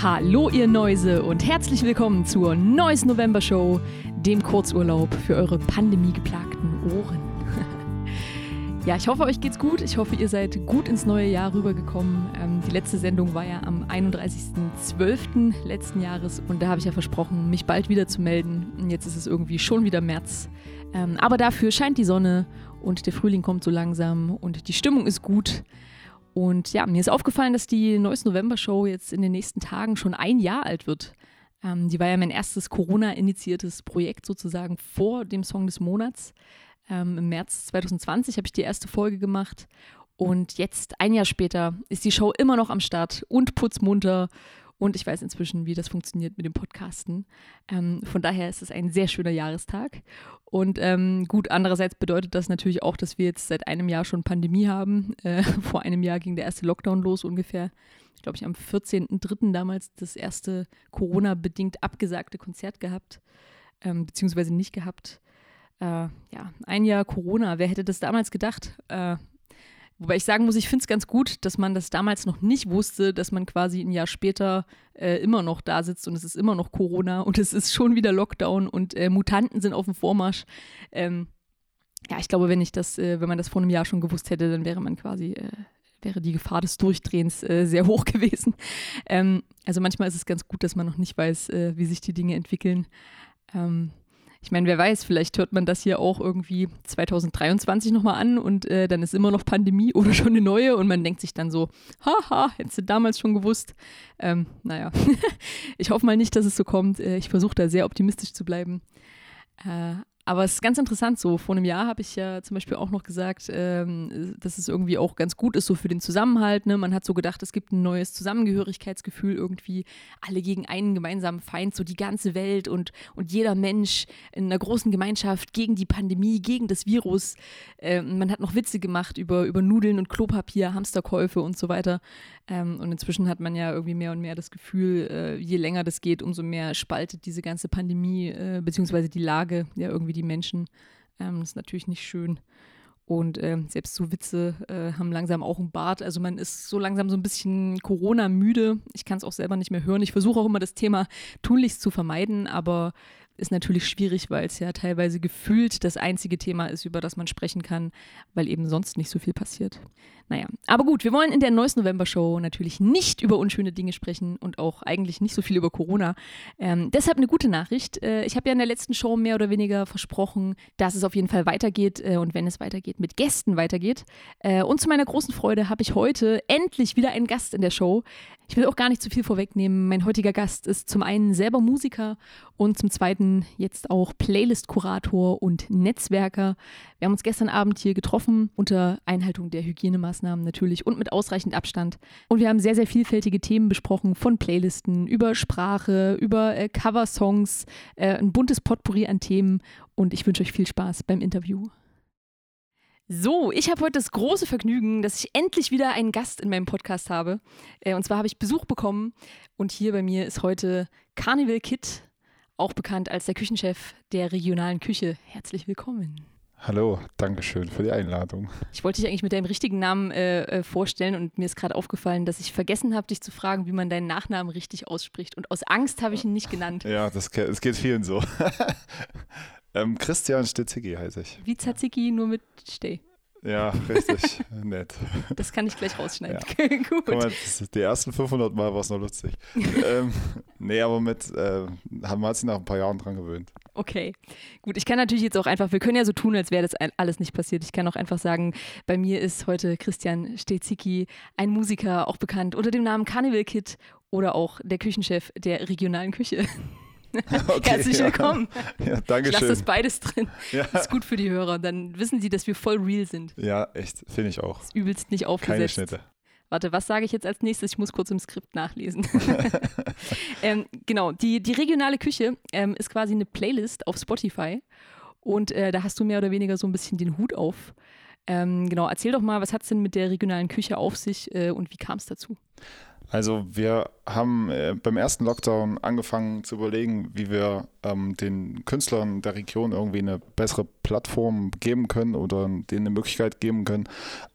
Hallo ihr Neuse und herzlich willkommen zur Neues November Show, dem Kurzurlaub für eure pandemiegeplagten Ohren. ja, ich hoffe, euch geht's gut. Ich hoffe, ihr seid gut ins neue Jahr rübergekommen. Ähm, die letzte Sendung war ja am 31.12. letzten Jahres und da habe ich ja versprochen, mich bald wieder zu melden. Und jetzt ist es irgendwie schon wieder März. Ähm, aber dafür scheint die Sonne und der Frühling kommt so langsam und die Stimmung ist gut. Und ja, mir ist aufgefallen, dass die Neues November Show jetzt in den nächsten Tagen schon ein Jahr alt wird. Ähm, die war ja mein erstes Corona-initiiertes Projekt sozusagen vor dem Song des Monats. Ähm, Im März 2020 habe ich die erste Folge gemacht. Und jetzt, ein Jahr später, ist die Show immer noch am Start und putzmunter und ich weiß inzwischen, wie das funktioniert mit dem Podcasten. Ähm, von daher ist es ein sehr schöner Jahrestag. Und ähm, gut, andererseits bedeutet das natürlich auch, dass wir jetzt seit einem Jahr schon Pandemie haben. Äh, vor einem Jahr ging der erste Lockdown los ungefähr. Ich glaube, ich am 14.03. damals das erste Corona-bedingt abgesagte Konzert gehabt, ähm, beziehungsweise nicht gehabt. Äh, ja, ein Jahr Corona, wer hätte das damals gedacht? Äh, Wobei ich sagen muss, ich finde es ganz gut, dass man das damals noch nicht wusste, dass man quasi ein Jahr später äh, immer noch da sitzt und es ist immer noch Corona und es ist schon wieder Lockdown und äh, Mutanten sind auf dem Vormarsch. Ähm, ja, ich glaube, wenn ich das, äh, wenn man das vor einem Jahr schon gewusst hätte, dann wäre man quasi, äh, wäre die Gefahr des Durchdrehens äh, sehr hoch gewesen. Ähm, also manchmal ist es ganz gut, dass man noch nicht weiß, äh, wie sich die Dinge entwickeln. Ähm, ich meine, wer weiß, vielleicht hört man das hier auch irgendwie 2023 nochmal an und äh, dann ist immer noch Pandemie oder schon eine neue und man denkt sich dann so, haha, hättest du damals schon gewusst. Ähm, naja, ich hoffe mal nicht, dass es so kommt. Äh, ich versuche da sehr optimistisch zu bleiben. Äh, aber es ist ganz interessant so. Vor einem Jahr habe ich ja zum Beispiel auch noch gesagt, ähm, dass es irgendwie auch ganz gut ist, so für den Zusammenhalt. Ne? Man hat so gedacht, es gibt ein neues Zusammengehörigkeitsgefühl irgendwie. Alle gegen einen gemeinsamen Feind, so die ganze Welt und, und jeder Mensch in einer großen Gemeinschaft gegen die Pandemie, gegen das Virus. Ähm, man hat noch Witze gemacht über, über Nudeln und Klopapier, Hamsterkäufe und so weiter. Ähm, und inzwischen hat man ja irgendwie mehr und mehr das Gefühl, äh, je länger das geht, umso mehr spaltet diese ganze Pandemie äh, beziehungsweise die Lage ja irgendwie die Menschen. Ähm, das ist natürlich nicht schön. Und äh, selbst so Witze äh, haben langsam auch einen Bart. Also man ist so langsam so ein bisschen Corona-müde. Ich kann es auch selber nicht mehr hören. Ich versuche auch immer das Thema tunlichst zu vermeiden, aber ist natürlich schwierig, weil es ja teilweise gefühlt das einzige Thema ist, über das man sprechen kann, weil eben sonst nicht so viel passiert. Naja, aber gut, wir wollen in der neuesten November-Show natürlich nicht über unschöne Dinge sprechen und auch eigentlich nicht so viel über Corona. Ähm, deshalb eine gute Nachricht. Äh, ich habe ja in der letzten Show mehr oder weniger versprochen, dass es auf jeden Fall weitergeht äh, und wenn es weitergeht, mit Gästen weitergeht. Äh, und zu meiner großen Freude habe ich heute endlich wieder einen Gast in der Show. Ich will auch gar nicht zu viel vorwegnehmen. Mein heutiger Gast ist zum einen selber Musiker und zum zweiten jetzt auch Playlist-Kurator und Netzwerker. Wir haben uns gestern Abend hier getroffen unter Einhaltung der Hygienemaßnahmen natürlich und mit ausreichend Abstand. Und wir haben sehr, sehr vielfältige Themen besprochen, von Playlisten über Sprache, über äh, Coversongs, äh, ein buntes Potpourri an Themen. Und ich wünsche euch viel Spaß beim Interview. So, ich habe heute das große Vergnügen, dass ich endlich wieder einen Gast in meinem Podcast habe. Äh, und zwar habe ich Besuch bekommen und hier bei mir ist heute Carnival Kid, auch bekannt als der Küchenchef der regionalen Küche. Herzlich willkommen. Hallo, danke schön für die Einladung. Ich wollte dich eigentlich mit deinem richtigen Namen äh, äh vorstellen und mir ist gerade aufgefallen, dass ich vergessen habe, dich zu fragen, wie man deinen Nachnamen richtig ausspricht. Und aus Angst habe ich ihn nicht genannt. Ja, das, das geht vielen so. Ähm, Christian Stetzicki heiße ich. Wie Tzatziki, nur mit Steh. Ja, richtig. Nett. Das kann ich gleich rausschneiden. Ja. Gut. Mal, die ersten 500 Mal war es noch lustig. ähm, nee, aber mit, äh, haben wir uns nach ein paar Jahren dran gewöhnt. Okay, gut. Ich kann natürlich jetzt auch einfach, wir können ja so tun, als wäre das alles nicht passiert. Ich kann auch einfach sagen, bei mir ist heute Christian Stetzicki, ein Musiker, auch bekannt unter dem Namen Carnival Kid oder auch der Küchenchef der regionalen Küche. Okay, Herzlich willkommen. Ja, ja danke ich schön. das beides drin. Ja. Das ist gut für die Hörer. Dann wissen sie, dass wir voll real sind. Ja, echt. Finde ich auch. Das ist übelst nicht aufgesetzt. Keine Schnitte. Warte, was sage ich jetzt als nächstes? Ich muss kurz im Skript nachlesen. ähm, genau, die, die regionale Küche ähm, ist quasi eine Playlist auf Spotify. Und äh, da hast du mehr oder weniger so ein bisschen den Hut auf. Ähm, genau, erzähl doch mal, was hat es denn mit der regionalen Küche auf sich äh, und wie kam es dazu? Also wir haben äh, beim ersten Lockdown angefangen zu überlegen, wie wir ähm, den Künstlern der Region irgendwie eine bessere Plattform geben können oder denen eine Möglichkeit geben können,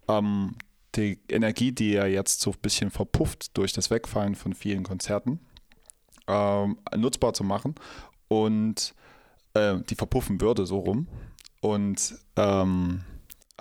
ähm, die Energie, die ja jetzt so ein bisschen verpufft durch das Wegfallen von vielen Konzerten, ähm, nutzbar zu machen und äh, die verpuffen würde so rum. Und ähm,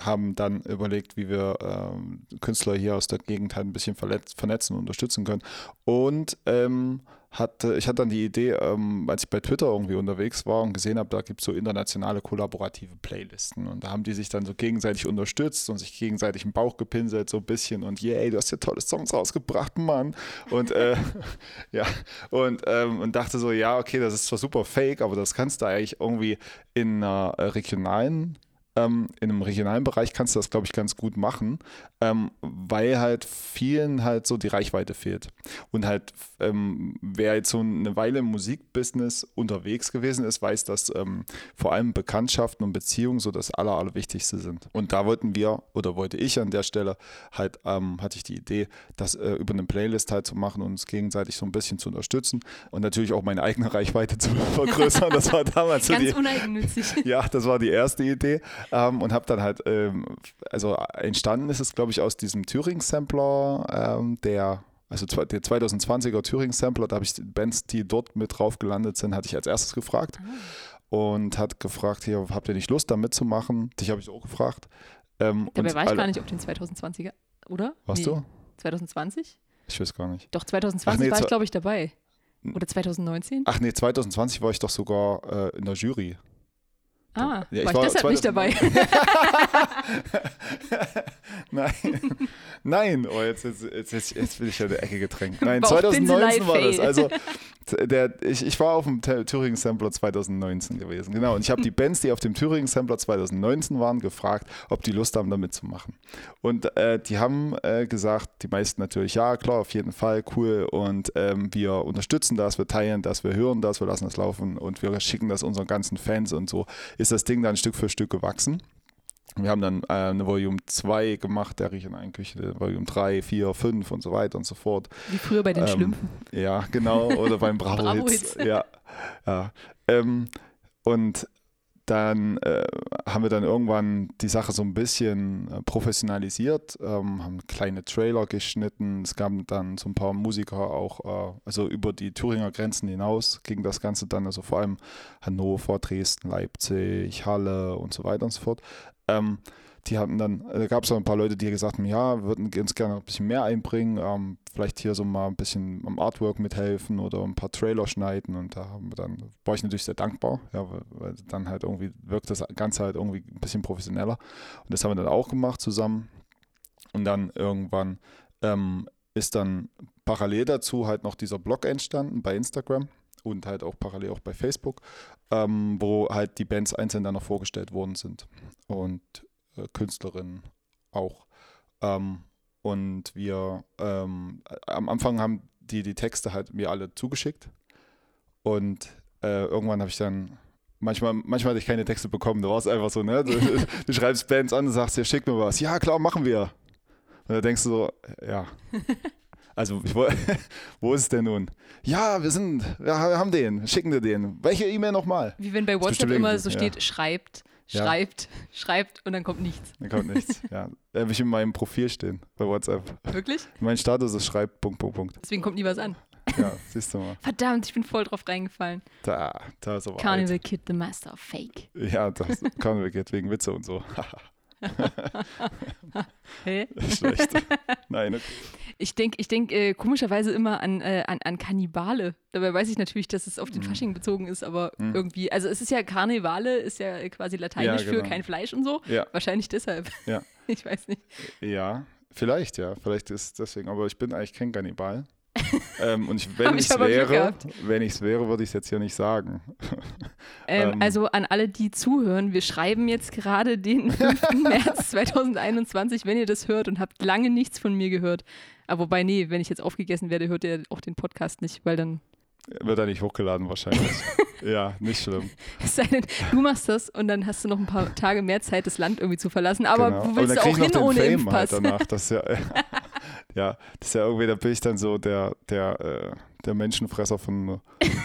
haben dann überlegt, wie wir ähm, Künstler hier aus der Gegend halt ein bisschen vernetzen und unterstützen können. Und ähm, hatte, ich hatte dann die Idee, ähm, als ich bei Twitter irgendwie unterwegs war und gesehen habe, da gibt es so internationale kollaborative Playlisten. Und da haben die sich dann so gegenseitig unterstützt und sich gegenseitig im Bauch gepinselt, so ein bisschen. Und yay, du hast ja tolle Songs rausgebracht, Mann. Und äh, ja, und, ähm, und dachte so, ja, okay, das ist zwar super fake, aber das kannst du eigentlich irgendwie in einer regionalen ähm, in einem regionalen Bereich kannst du das, glaube ich, ganz gut machen, ähm, weil halt vielen halt so die Reichweite fehlt. Und halt, ähm, wer jetzt so eine Weile im Musikbusiness unterwegs gewesen ist, weiß, dass ähm, vor allem Bekanntschaften und Beziehungen so das Aller, Allerwichtigste sind. Und da wollten wir, oder wollte ich an der Stelle, halt, ähm, hatte ich die Idee, das äh, über eine Playlist halt zu machen und uns gegenseitig so ein bisschen zu unterstützen und natürlich auch meine eigene Reichweite zu vergrößern. Das war damals Ganz so die, uneigennützig. Ja, das war die erste Idee ähm, und habe dann halt, ähm, also entstanden ist es, glaube ich, aus diesem Thüringen-Sampler, ähm, der also der 2020er Thüringen-Sampler, da habe ich Bands, die dort mit drauf gelandet sind, hatte ich als erstes gefragt ah. und hat gefragt, hier, habt ihr nicht Lust da mitzumachen? Dich habe ich auch gefragt. Ähm, Dabei war ich gar nicht auf den 2020er, oder? Warst nee. du? 2020? Ich weiß gar nicht. Doch, 2020 nee, war ich, glaube ich, dabei. Oder 2019? Ach nee, 2020 war ich doch sogar äh, in der Jury. Ah, ja, ich war ich deshalb nicht dabei? Nein. Nein, oh, jetzt, jetzt, jetzt, jetzt bin ich ja der Ecke gedrängt. Nein, 2019 war das. Also der, ich, ich war auf dem Thüringen Sampler 2019 gewesen. Genau. Und ich habe die Bands, die auf dem Thüringen Sampler 2019 waren, gefragt, ob die Lust haben, da mitzumachen. Und äh, die haben äh, gesagt, die meisten natürlich, ja, klar, auf jeden Fall, cool. Und ähm, wir unterstützen das, wir teilen das, wir hören das, wir lassen das laufen und wir schicken das unseren ganzen Fans und so ist das Ding dann Stück für Stück gewachsen. Wir haben dann äh, eine Volume 2 gemacht, der riecht in einer Küche, Volume 3, 4, 5 und so weiter und so fort. Wie früher bei den ähm, Schlümpfen. Ja, genau, oder beim Bravo-Hits. Bravo ja, ja. Ähm, und dann äh, haben wir dann irgendwann die Sache so ein bisschen äh, professionalisiert, ähm, haben kleine Trailer geschnitten. Es gab dann so ein paar Musiker auch, äh, also über die Thüringer Grenzen hinaus ging das Ganze dann, also vor allem Hannover, Dresden, Leipzig, Halle und so weiter und so fort. Ähm, die hatten dann, da gab es ein paar Leute, die gesagt haben, ja, würden uns gerne ein bisschen mehr einbringen, ähm, vielleicht hier so mal ein bisschen am Artwork mithelfen oder ein paar Trailer schneiden. Und da haben wir dann, war ich natürlich sehr dankbar, ja, weil, weil dann halt irgendwie wirkt das Ganze halt irgendwie ein bisschen professioneller. Und das haben wir dann auch gemacht zusammen. Und dann irgendwann ähm, ist dann parallel dazu halt noch dieser Blog entstanden bei Instagram und halt auch parallel auch bei Facebook, ähm, wo halt die Bands einzeln dann noch vorgestellt worden sind. Und äh, Künstlerinnen auch. Ähm, und wir ähm, am Anfang haben die die Texte halt mir alle zugeschickt und äh, irgendwann habe ich dann manchmal, manchmal hatte ich keine Texte bekommen. Da war es einfach so, ne? Du, du, schreibst Bands an und sagst, ja, schick mir was. Ja, klar, machen wir. Und da denkst du so, ja. Also, ich, wo ist es denn nun? Ja, wir sind, wir haben den, schicken dir den. Welche E-Mail nochmal? Wie wenn bei WhatsApp immer so steht, ja. schreibt, ja. schreibt und dann kommt nichts. Dann kommt nichts, ja. Habe ich in meinem Profil stehen bei WhatsApp. Wirklich? Mein Status ist schreibt, Punkt, Punkt, Punkt. Deswegen kommt nie was an. Ja, siehst du mal. Verdammt, ich bin voll drauf reingefallen. Da, da ist aber Carnival alt. Kid, the Master of Fake. Ja, das Carnival Kid wegen Witze und so. Hä? Schlecht. Nein, okay. Ich denke ich denk, äh, komischerweise immer an, äh, an, an Kannibale. Dabei weiß ich natürlich, dass es auf den mm. Fasching bezogen ist, aber mm. irgendwie, also es ist ja Karnevale, ist ja quasi lateinisch ja, genau. für kein Fleisch und so. Ja. Wahrscheinlich deshalb. Ja. ich weiß nicht. Ja, vielleicht, ja. Vielleicht ist es deswegen, aber ich bin eigentlich kein Kannibal. Ähm, und ich, wenn ich es wäre, wenn ich es wäre, würde ich es jetzt hier nicht sagen. Ähm, ähm, also an alle, die zuhören, wir schreiben jetzt gerade den 5. März 2021, wenn ihr das hört und habt lange nichts von mir gehört. Aber wobei, nee, wenn ich jetzt aufgegessen werde, hört ihr auch den Podcast nicht, weil dann wird er nicht hochgeladen wahrscheinlich. ja, nicht schlimm. Es sei denn, du machst das und dann hast du noch ein paar Tage mehr Zeit, das Land irgendwie zu verlassen. Aber genau. du willst auch hin ohne Fame Impfpass. Halt danach. Das ja, ja, das ist ja irgendwie, da bin ich dann so der, der, äh, der Menschenfresser von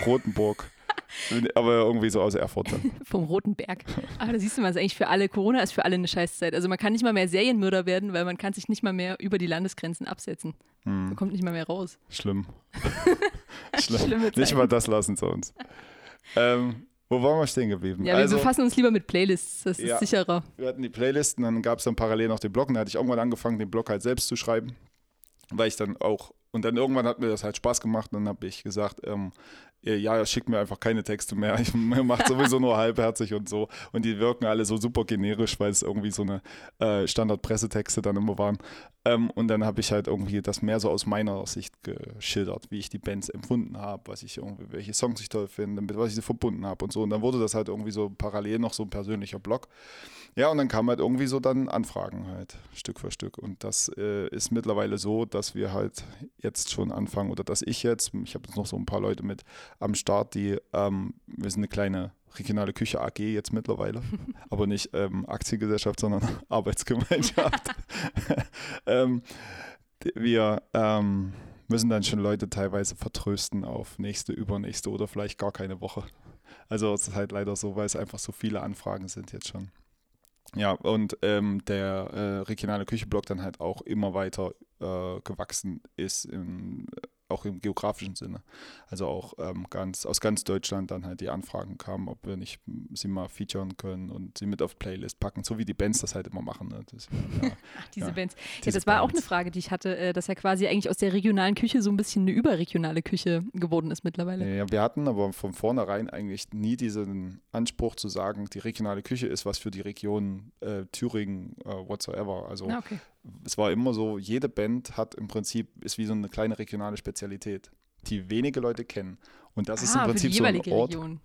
Rotenburg. Aber irgendwie so aus Erfurt dann. Vom Roten Berg. Aber da siehst du mal, ist eigentlich für alle, Corona ist für alle eine Scheißzeit. Also man kann nicht mal mehr Serienmörder werden, weil man kann sich nicht mal mehr über die Landesgrenzen absetzen. Man kommt nicht mal mehr raus. Schlimm. Schlimm. Schlimme Nicht mal das lassen sie uns. Ähm, wo waren wir stehen geblieben? Ja, also, wir befassen uns lieber mit Playlists, das ist Ja. sicherer. wir hatten die Playlisten, dann gab es dann parallel noch den Blog. Und da hatte ich irgendwann angefangen, den Blog halt selbst zu schreiben, weil ich dann auch, und dann irgendwann hat mir das halt Spaß gemacht. Dann habe ich gesagt, ähm, ja, schickt mir einfach keine Texte mehr. Ich mache sowieso nur halbherzig und so. Und die wirken alle so super generisch, weil es irgendwie so eine äh, Standard-Pressetexte dann immer waren. Ähm, und dann habe ich halt irgendwie das mehr so aus meiner Sicht geschildert, wie ich die Bands empfunden habe, was ich irgendwie, welche Songs ich toll finde, mit was ich sie verbunden habe und so. Und dann wurde das halt irgendwie so parallel noch so ein persönlicher Blog. Ja, und dann kamen halt irgendwie so dann Anfragen halt, Stück für Stück. Und das äh, ist mittlerweile so, dass wir halt jetzt schon anfangen, oder dass ich jetzt, ich habe jetzt noch so ein paar Leute mit am Start, die, ähm, wir sind eine kleine regionale Küche AG jetzt mittlerweile, aber nicht ähm, Aktiengesellschaft, sondern Arbeitsgemeinschaft. ähm, wir ähm, müssen dann schon Leute teilweise vertrösten auf nächste, übernächste oder vielleicht gar keine Woche. Also es ist halt leider so, weil es einfach so viele Anfragen sind jetzt schon. Ja, und ähm, der äh, regionale Küchenblock dann halt auch immer weiter äh, gewachsen ist, im, auch im geografischen Sinne. Also auch ähm, ganz aus ganz Deutschland dann halt die Anfragen kamen, ob wir nicht sie mal featuren können und sie mit auf Playlist packen, so wie die Bands das halt immer machen. Ne? Das, ja, Ach, diese Ja, Bands. Ja, diese das war auch eine Frage, die ich hatte, äh, dass ja quasi eigentlich aus der regionalen Küche so ein bisschen eine überregionale Küche geworden ist mittlerweile. Ja, wir hatten aber von vornherein eigentlich nie diesen Anspruch zu sagen, die regionale Küche ist was für die Region äh, Thüringen, äh, whatsoever. Also Ah, okay. Es war immer so, jede Band hat im Prinzip, ist wie so eine kleine regionale Spezialität, die wenige Leute kennen. Und das ist im ah, Prinzip so ein Ort, Region.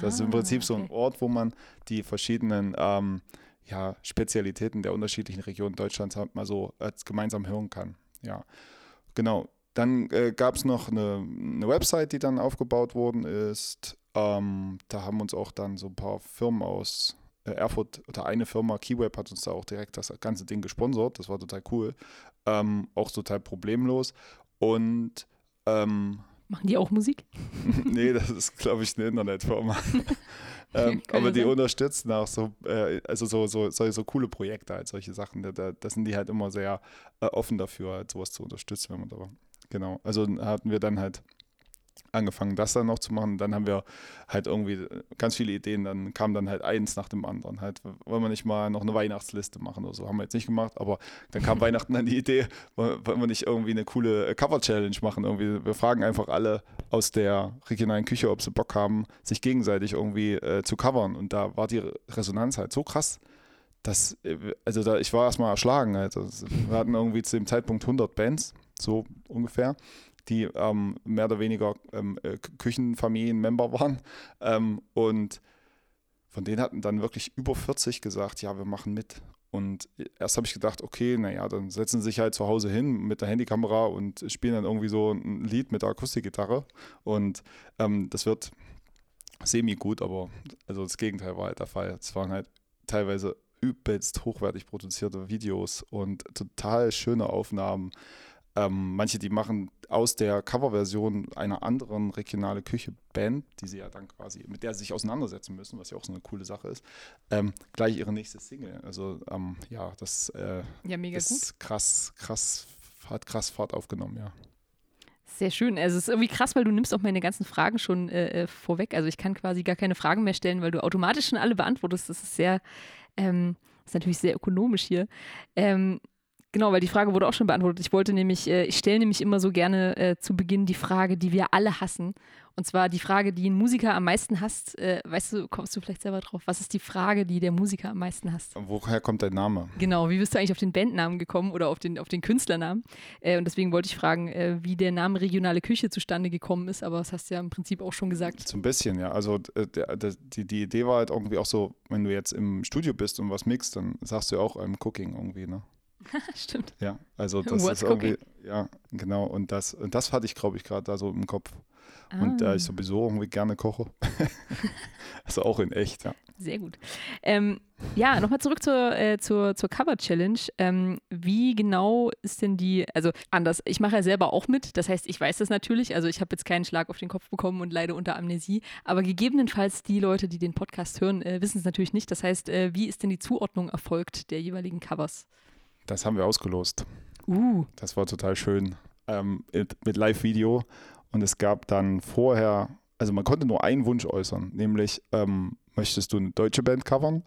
das ist im Prinzip so ein Ah, okay. Ort, wo man die verschiedenen ähm, ja, Spezialitäten der unterschiedlichen Regionen Deutschlands halt mal so als gemeinsam hören kann. Ja, genau. Dann äh, gab es noch eine, eine Website, die dann aufgebaut worden ist. Ähm, da haben uns auch dann so ein paar Firmen aus äh, Erfurt oder eine Firma, Keyweb, hat uns da auch direkt das ganze Ding gesponsert. Das war total cool. Ähm, auch total problemlos. Und ähm, Machen die auch Musik? nee, das ist, glaube ich, eine Internetfirma. ähm, aber die sein. unterstützen auch so, äh, also so, so, so, so coole Projekte, halt, solche Sachen. Da, da, da sind die halt immer sehr äh, offen dafür, halt sowas zu unterstützen, wenn man da. Genau. Also hatten wir dann halt angefangen, das dann noch zu machen. Dann haben wir halt irgendwie ganz viele Ideen. Dann kam dann halt eins nach dem anderen. Halt, wollen wir nicht mal noch eine Weihnachtsliste machen oder so? Haben wir jetzt nicht gemacht, aber dann kam Weihnachten dann die Idee, wollen wir nicht irgendwie eine coole Cover-Challenge machen? Irgendwie, wir fragen einfach alle aus der regionalen Küche, ob sie Bock haben, sich gegenseitig irgendwie äh, zu covern. Und da war die Resonanz halt so krass. dass, äh, also da, ich war erstmal erschlagen. Halt. Also, wir hatten irgendwie zu dem Zeitpunkt 100 Bands, so ungefähr, die ähm, mehr oder weniger ähm, äh, Küchenfamilien-Member waren. Ähm, und von denen hatten dann wirklich über 40 gesagt, ja, wir machen mit. Und erst habe ich gedacht, okay, naja, dann setzen sie sich halt zu Hause hin mit der Handykamera und spielen dann irgendwie so ein Lied mit der Akustikgitarre. Und ähm, das wird semi-gut, aber also das Gegenteil war halt der Fall. Es waren halt teilweise übelst hochwertig produzierte Videos und total schöne Aufnahmen. Ähm, manche, die machen aus der Coverversion einer anderen regionale Küche-Band, die sie ja dann quasi, mit der sie sich auseinandersetzen müssen, was ja auch so eine coole Sache ist, ähm, gleich ihre nächste Single. Also ähm, ja, das äh, Ja, mega gut. ist krass, krass, hat krass Fahrt aufgenommen, ja. Sehr schön. Also es ist irgendwie krass, weil du nimmst auch meine ganzen Fragen schon äh, äh, vorweg. Also ich kann quasi gar keine Fragen mehr stellen, weil du automatisch schon alle beantwortest. Das ist sehr, ähm, ist natürlich sehr ökonomisch hier. Ähm, genau, weil die Frage wurde auch schon beantwortet. Ich wollte nämlich, äh, ich stelle nämlich immer so gerne äh, zu Beginn die Frage, die wir alle hassen. Und zwar die Frage, die ein Musiker am meisten hasst. Äh, weißt du, kommst du vielleicht selber drauf? Was ist die Frage, die der Musiker am meisten hasst? Woher kommt dein Name? Genau, wie bist du eigentlich auf den Bandnamen gekommen oder auf den, auf den Künstlernamen? Äh, und deswegen wollte ich fragen, äh, wie der Name Regionale Küche zustande gekommen ist, aber das hast du ja im Prinzip auch schon gesagt. So ein bisschen, ja. Also äh, der, der, die, die Idee war halt irgendwie auch so, wenn du jetzt im Studio bist und was mixt, dann sagst du ja auch ähm, Cooking irgendwie, ne? Stimmt. Ja, also das What's ist irgendwie, ja, genau. Und das, und das hatte ich, glaube ich, gerade da so im Kopf. Und da Ah. ich sowieso irgendwie gerne koche. also auch in echt, ja. Sehr gut. Ähm, ja, nochmal zurück zur, äh, zur, zur Cover-Challenge. Ähm, wie genau ist denn die, also anders, ich mache ja selber auch mit, das heißt, ich weiß das natürlich, also ich habe jetzt keinen Schlag auf den Kopf bekommen und leide unter Amnesie, aber gegebenenfalls die Leute, die den Podcast hören, äh, wissen es natürlich nicht. Das heißt, äh, wie ist denn die Zuordnung erfolgt der jeweiligen Covers? Das haben wir ausgelost. Uh, Das war total schön. Ähm, mit Live-Video. Und es gab dann vorher, also man konnte nur einen Wunsch äußern, nämlich ähm, möchtest du eine deutsche Band covern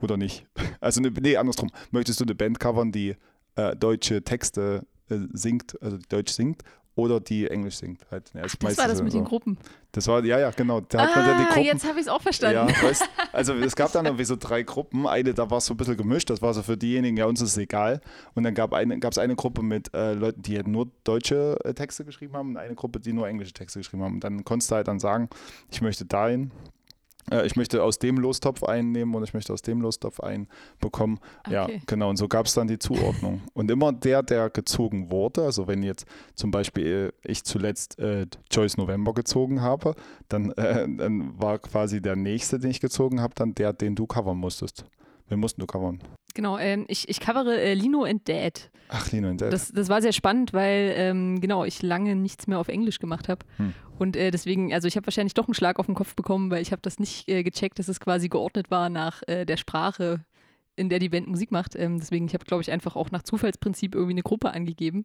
oder nicht? Also eine, nee, andersrum. Möchtest du eine Band covern, die äh, deutsche Texte äh, singt, also die Deutsch singt, oder die Englisch singt? Halt. Ja, ist das war das mit so. den Gruppen. Das war, ja, ja, genau. Da man dann die Ah, Gruppen. jetzt habe ich es auch verstanden. Ja, weißt, also es gab dann irgendwie so drei Gruppen. Eine, da war es so ein bisschen gemischt, das war so für diejenigen, ja, uns ist es egal. Und dann gab es eine, gab's eine Gruppe mit äh, Leuten, die halt nur deutsche äh, Texte geschrieben haben und eine Gruppe, die nur englische Texte geschrieben haben. Und dann konntest du halt dann sagen, ich möchte dahin. Äh, Ich möchte aus dem Lostopf einnehmen und ich möchte aus dem Lostopf einen bekommen. Ja, Okay. genau. Und so gab es dann die Zuordnung. Und immer der, der gezogen wurde, also wenn jetzt zum Beispiel äh, ich zuletzt äh, Joyce November gezogen habe, dann, äh, dann war quasi der nächste, den ich gezogen habe, dann der, den du covern musstest. Wen mussten du covern? Genau, ähm, ich, ich covere äh, Lino and Dad. Ach, Lino und Dad. Das, das war sehr spannend, weil ähm, genau ich lange nichts mehr auf Englisch gemacht habe. Hm. Und äh, deswegen, also ich habe wahrscheinlich doch einen Schlag auf den Kopf bekommen, weil ich habe das nicht äh, gecheckt, dass es quasi geordnet war nach äh, der Sprache, in der die Band Musik macht. Ähm, deswegen, ich habe, glaube ich, einfach auch nach Zufallsprinzip irgendwie eine Gruppe angegeben.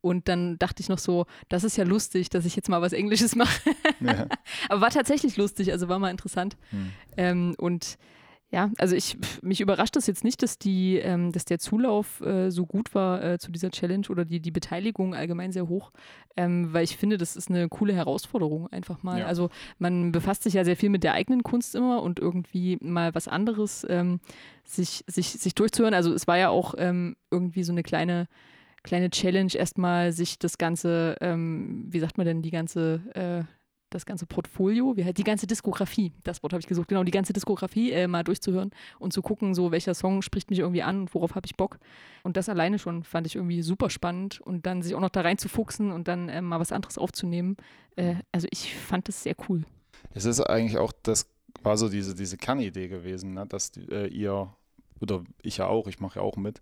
Und dann dachte ich noch so, das ist ja lustig, dass ich jetzt mal was Englisches mache. ja. Aber war tatsächlich lustig, also war mal interessant. Hm. Ähm, und ja, also ich, mich überrascht das jetzt nicht, dass die, ähm, dass der Zulauf äh, so gut war äh, zu dieser Challenge oder die, die Beteiligung allgemein sehr hoch, ähm, weil ich finde, das ist eine coole Herausforderung einfach mal. Ja. Also man befasst sich ja sehr viel mit der eigenen Kunst immer und irgendwie mal was anderes ähm, sich, sich, sich durchzuhören. Also es war ja auch ähm, irgendwie so eine kleine kleine Challenge erstmal sich das ganze, ähm, wie sagt man denn, die ganze äh, das ganze Portfolio, wie halt die ganze Diskografie, das Wort habe ich gesucht, genau, die ganze Diskografie äh, mal durchzuhören und zu gucken, so welcher Song spricht mich irgendwie an und worauf habe ich Bock. Und das alleine schon fand ich irgendwie super spannend und dann sich auch noch da reinzufuchsen und dann äh, mal was anderes aufzunehmen. Äh, also ich fand das sehr cool. Es ist eigentlich auch, das war so diese, diese Kernidee gewesen, ne? dass äh, ihr, oder ich ja auch, ich mache ja auch mit,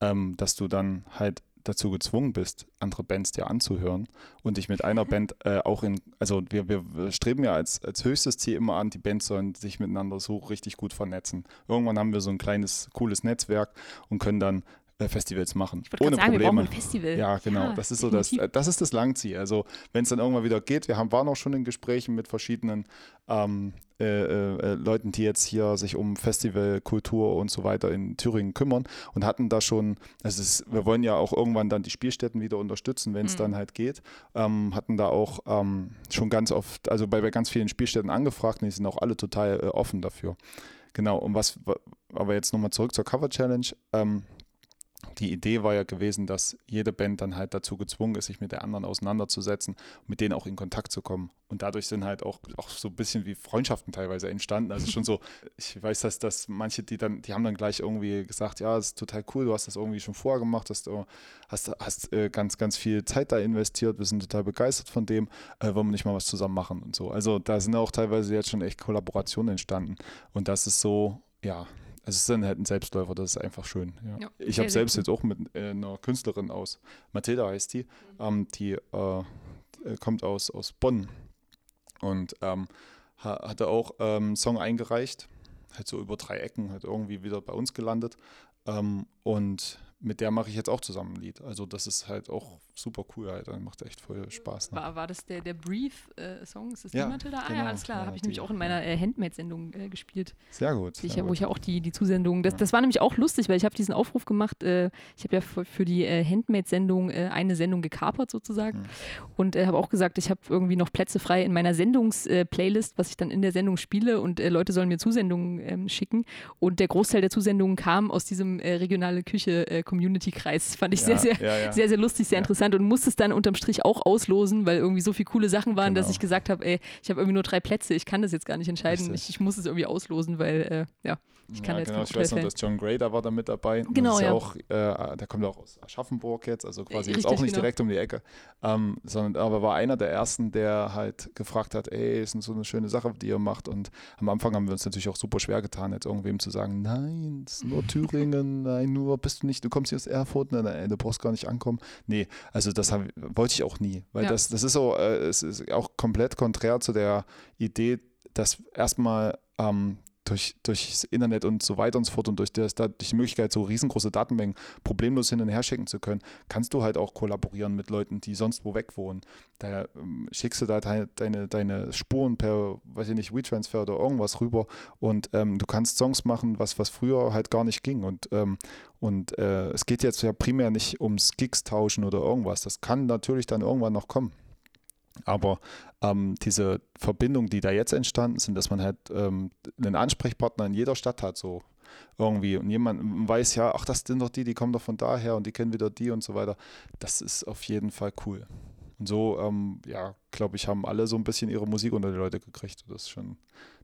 ähm, dass du dann halt dazu gezwungen bist, andere Bands dir anzuhören und dich mit einer Band äh, auch in, also wir, wir streben ja als, als höchstes Ziel immer an, die Bands sollen sich miteinander so richtig gut vernetzen. Irgendwann haben wir so ein kleines, cooles Netzwerk und können dann äh, Festivals machen. Ich Ohne sagen, Probleme. Festival. Ja, genau. das ist so das, das ist das Langziel. Also wenn es dann irgendwann wieder geht, wir haben, waren auch schon in Gesprächen mit verschiedenen ähm, äh, äh, Leuten, die jetzt hier sich um Festivalkultur und so weiter in Thüringen kümmern und hatten da schon, also es, wir wollen ja auch irgendwann dann die Spielstätten wieder unterstützen, wenn es Mhm. dann halt geht, ähm, hatten da auch ähm, schon ganz oft, also bei, bei ganz vielen Spielstätten angefragt und die sind auch alle total äh, offen dafür. Genau, und was, aber jetzt nochmal zurück zur Cover Challenge. Ähm, die Idee war ja gewesen, dass jede Band dann halt dazu gezwungen ist, sich mit der anderen auseinanderzusetzen, mit denen auch in Kontakt zu kommen. Und dadurch sind halt auch, auch so ein bisschen wie Freundschaften teilweise entstanden. Also schon so, ich weiß, dass, dass manche, die dann, die haben dann gleich irgendwie gesagt, ja, ist total cool, du hast das irgendwie schon vorher gemacht, hast, hast, hast äh, ganz, ganz viel Zeit da investiert, wir sind total begeistert von dem, äh, wollen wir nicht mal was zusammen machen und so. Also da sind auch teilweise jetzt schon echt Kollaborationen entstanden. Und das ist so, ja, also es ist dann halt ein Selbstläufer, das ist einfach schön. Ja. Ja, ich habe selbst jetzt auch mit äh, einer Künstlerin aus, Mathilda heißt die, ähm, die äh, äh, kommt aus, aus Bonn und ähm, ha hatte auch ähm, einen Song eingereicht, halt so über drei Ecken, hat irgendwie wieder bei uns gelandet ähm, und mit der mache ich jetzt auch zusammen ein Lied. Also das ist halt auch super cool halt, dann macht echt voll Spaß. Ne? War, war das der, der Brief-Song? ist das Ja, die Matilda? Ah ja, genau. alles klar. Ja, Habe ich nämlich auch in meiner äh, Handmade-Sendung äh, gespielt. Sehr gut. Die ich, sehr ja- wo gut. ich ja auch die, die Zusendung, das, das war nämlich auch lustig, weil ich habe diesen Aufruf gemacht, äh, ich habe ja für, für die äh, Handmade-Sendung äh, eine Sendung gekapert sozusagen Mhm. und äh, habe auch gesagt, ich habe irgendwie noch Plätze frei in meiner Sendungs-Playlist, was ich dann in der Sendung spiele und äh, Leute sollen mir Zusendungen ähm, schicken und der Großteil der Zusendungen kam aus diesem äh, regionale Community-Kreis. Fand ich Ja, sehr, sehr, ja, ja. sehr, sehr lustig, sehr interessant und musste es dann unterm Strich auch auslosen, weil irgendwie so viele coole Sachen waren, dass Genau. ich gesagt habe, ey, ich habe irgendwie nur drei Plätze, ich kann das jetzt gar nicht entscheiden. Ich, ich muss es irgendwie auslosen, weil, äh, ja, ich kann ja, jetzt genau, ich weiß noch, dass John Gray da war da mit dabei. Genau, ist ja. Auch, äh, der kommt auch aus Aschaffenburg jetzt, also quasi jetzt Richtig, auch nicht genau. direkt um die Ecke, ähm, sondern aber war einer der ersten, der halt gefragt hat, ey, ist so eine schöne Sache, die ihr macht. Und am Anfang haben wir uns natürlich auch super schwer getan, jetzt irgendwem zu sagen, nein, es ist nur Thüringen, nein, nur bist du nicht, du kommst hier aus Erfurt, nein, nein, du brauchst gar nicht ankommen. Nee, also das hab, wollte ich auch nie, weil Ja. das, das ist so, äh, es ist auch komplett konträr zu der Idee, dass erstmal ähm, durch, durchs Internet und so weiter und so fort und durch, das, durch die Möglichkeit, so riesengroße Datenmengen problemlos hin und her schicken zu können, kannst du halt auch kollaborieren mit Leuten, die sonst wo weg wohnen. Da ähm, schickst du da deine, deine, deine Spuren per, weiß ich nicht, WeTransfer oder irgendwas rüber und ähm, du kannst Songs machen, was, was früher halt gar nicht ging. Und, ähm, und äh, es geht jetzt ja primär nicht ums Gigs tauschen oder irgendwas. Das kann natürlich dann irgendwann noch kommen. Aber ähm, diese Verbindungen, die da jetzt entstanden sind, dass man halt ähm, einen Ansprechpartner in jeder Stadt hat, so irgendwie und jemand weiß ja, ach, das sind doch die, die kommen doch von daher und die kennen wieder die und so weiter. Das ist auf jeden Fall cool. Und so, ähm, ja, glaube ich, haben alle so ein bisschen ihre Musik unter die Leute gekriegt. Das ist schon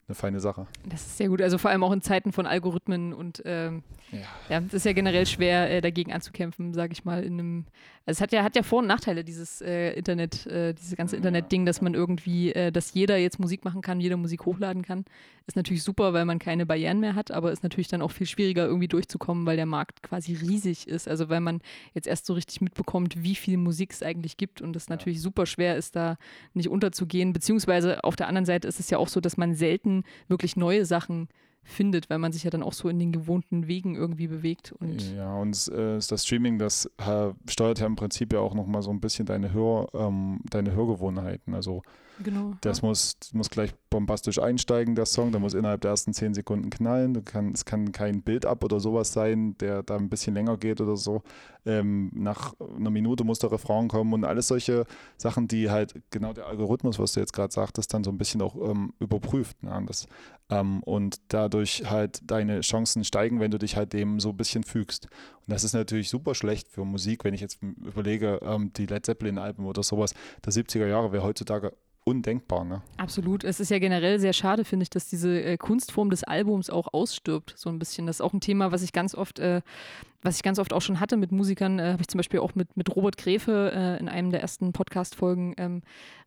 eine feine Sache. Das ist sehr gut. Also vor allem auch in Zeiten von Algorithmen und ähm, Ja. ja, es ist ja generell schwer, äh, dagegen anzukämpfen, sage ich mal, in einem. Also es hat ja, hat ja Vor- und Nachteile, dieses äh, Internet, äh, dieses ganze Internet-Ding, dass man irgendwie, äh, dass jeder jetzt Musik machen kann, jeder Musik hochladen kann. Ist natürlich super, weil man keine Barrieren mehr hat, aber ist natürlich dann auch viel schwieriger, irgendwie durchzukommen, weil der Markt quasi riesig ist. Also weil man jetzt erst so richtig mitbekommt, wie viel Musik es eigentlich gibt und es natürlich super schwer ist, da nicht unterzugehen. Beziehungsweise auf der anderen Seite ist es ja auch so, dass man selten wirklich neue Sachen findet, weil man sich ja dann auch so in den gewohnten Wegen irgendwie bewegt. Und Ja, und äh, das Streaming, das äh, steuert ja im Prinzip ja auch nochmal so ein bisschen deine, Hör, ähm, deine Hörgewohnheiten. Also genau. das muss, muss gleich bombastisch einsteigen, der Song, der muss innerhalb der ersten zehn Sekunden knallen. Du kann, es kann kein Bild-up oder sowas sein, der da ein bisschen länger geht oder so. Ähm, nach einer Minute muss der Refrain kommen und alles solche Sachen, die halt genau der Algorithmus, was du jetzt gerade sagtest, dann so ein bisschen auch ähm, überprüft. Ne? Und, das, ähm, und dadurch halt deine Chancen steigen, wenn du dich halt dem so ein bisschen fügst. Und das ist natürlich super schlecht für Musik, wenn ich jetzt überlege, ähm, die Led Zeppelin-Alben oder sowas der 70er Jahre wäre heutzutage undenkbar. Ne? Absolut. Es ist ja generell sehr schade, finde ich, dass diese äh, Kunstform des Albums auch ausstirbt, so ein bisschen. Das ist auch ein Thema, was ich ganz oft, äh, was ich ganz oft auch schon hatte mit Musikern, äh, habe ich zum Beispiel auch mit, mit Robert Gräfe äh, in einem der ersten Podcast-Folgen ähm,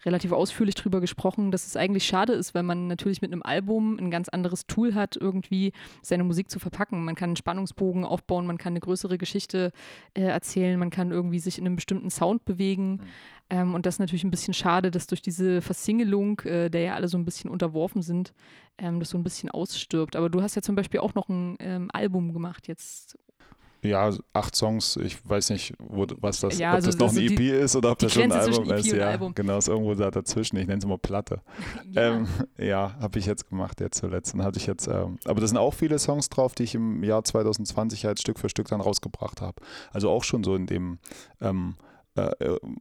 relativ ausführlich drüber gesprochen, dass es eigentlich schade ist, weil man natürlich mit einem Album ein ganz anderes Tool hat, irgendwie seine Musik zu verpacken. Man kann einen Spannungsbogen aufbauen, man kann eine größere Geschichte äh, erzählen, man kann irgendwie sich in einem bestimmten Sound bewegen. Ähm, und das ist natürlich ein bisschen schade, dass durch diese Versingelung, äh, der ja alle so ein bisschen unterworfen sind, ähm, das so ein bisschen ausstirbt. Aber du hast ja zum Beispiel auch noch ein ähm, Album gemacht jetzt. Ja, acht Songs, ich weiß nicht, wo, was das, Ja, ob also das noch das ein EP die- ist oder ob das schon ein Album EP ist. Ja, Album. genau, ist irgendwo da dazwischen. Ich nenne es immer Platte. Ja, Ähm, ja, habe ich jetzt gemacht, jetzt zuletzt. Und hatte ich jetzt, ähm, aber da sind auch viele Songs drauf, die ich im Jahr 2020 halt Stück für Stück dann rausgebracht habe. Also auch schon so in dem ähm, äh, äh,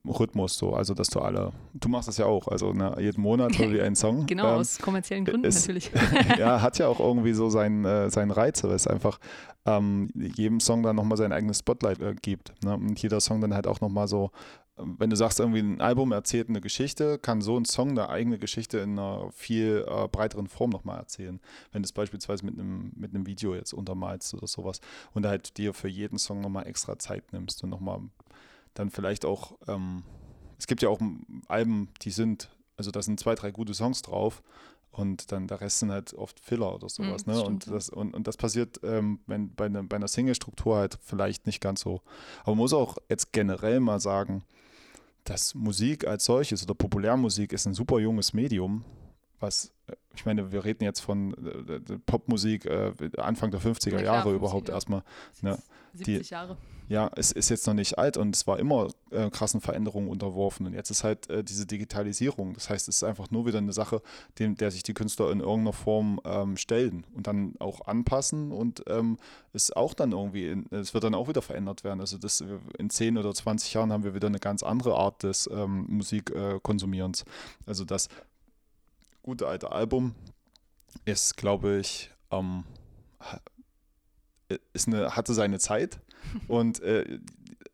Rhythmus so, also dass du alle, du machst das ja auch, also ne, jeden Monat so wie ein Song. genau, ähm, aus kommerziellen Gründen ist- natürlich. ja, hat ja auch irgendwie so seinen, äh, seinen Reiz, weil es einfach ähm, jedem Song dann nochmal sein eigenes Spotlight äh, gibt. Ne? Und jeder Song dann halt auch nochmal so, ähm, wenn du sagst, irgendwie ein Album erzählt eine Geschichte, kann so ein Song eine eigene Geschichte in einer viel äh, breiteren Form nochmal erzählen. Wenn du es beispielsweise mit einem, mit einem Video jetzt untermalst oder sowas und halt dir für jeden Song nochmal extra Zeit nimmst und nochmal dann vielleicht auch, ähm, es gibt ja auch Alben, die sind, also da sind zwei, drei gute Songs drauf und dann der Rest sind halt oft Filler oder sowas. Mm, ne? und, das, und, und das passiert ähm, wenn, bei, einer, bei einer Single-Struktur halt vielleicht nicht ganz so. Aber man muss auch jetzt generell mal sagen, dass Musik als solches oder Populärmusik ist ein super junges Medium, was, äh, ich meine, wir reden jetzt von äh, äh, Popmusik äh, Anfang der 50er Na klar, Jahre 50er. überhaupt erstmal. Ne? 70 Jahre. Ja, es ist jetzt noch nicht alt und es war immer äh, krassen Veränderungen unterworfen. Und jetzt ist halt äh, diese Digitalisierung. Das heißt, es ist einfach nur wieder eine Sache, dem, der sich die Künstler in irgendeiner Form ähm, stellen und dann auch anpassen und ähm, es auch dann irgendwie, in, es wird dann auch wieder verändert werden. Also das, in 10 oder 20 Jahren haben wir wieder eine ganz andere Art des ähm, Musikkonsumierens. also das gute alte Album ist, glaube ich, ähm, ist eine, hatte seine Zeit Und äh,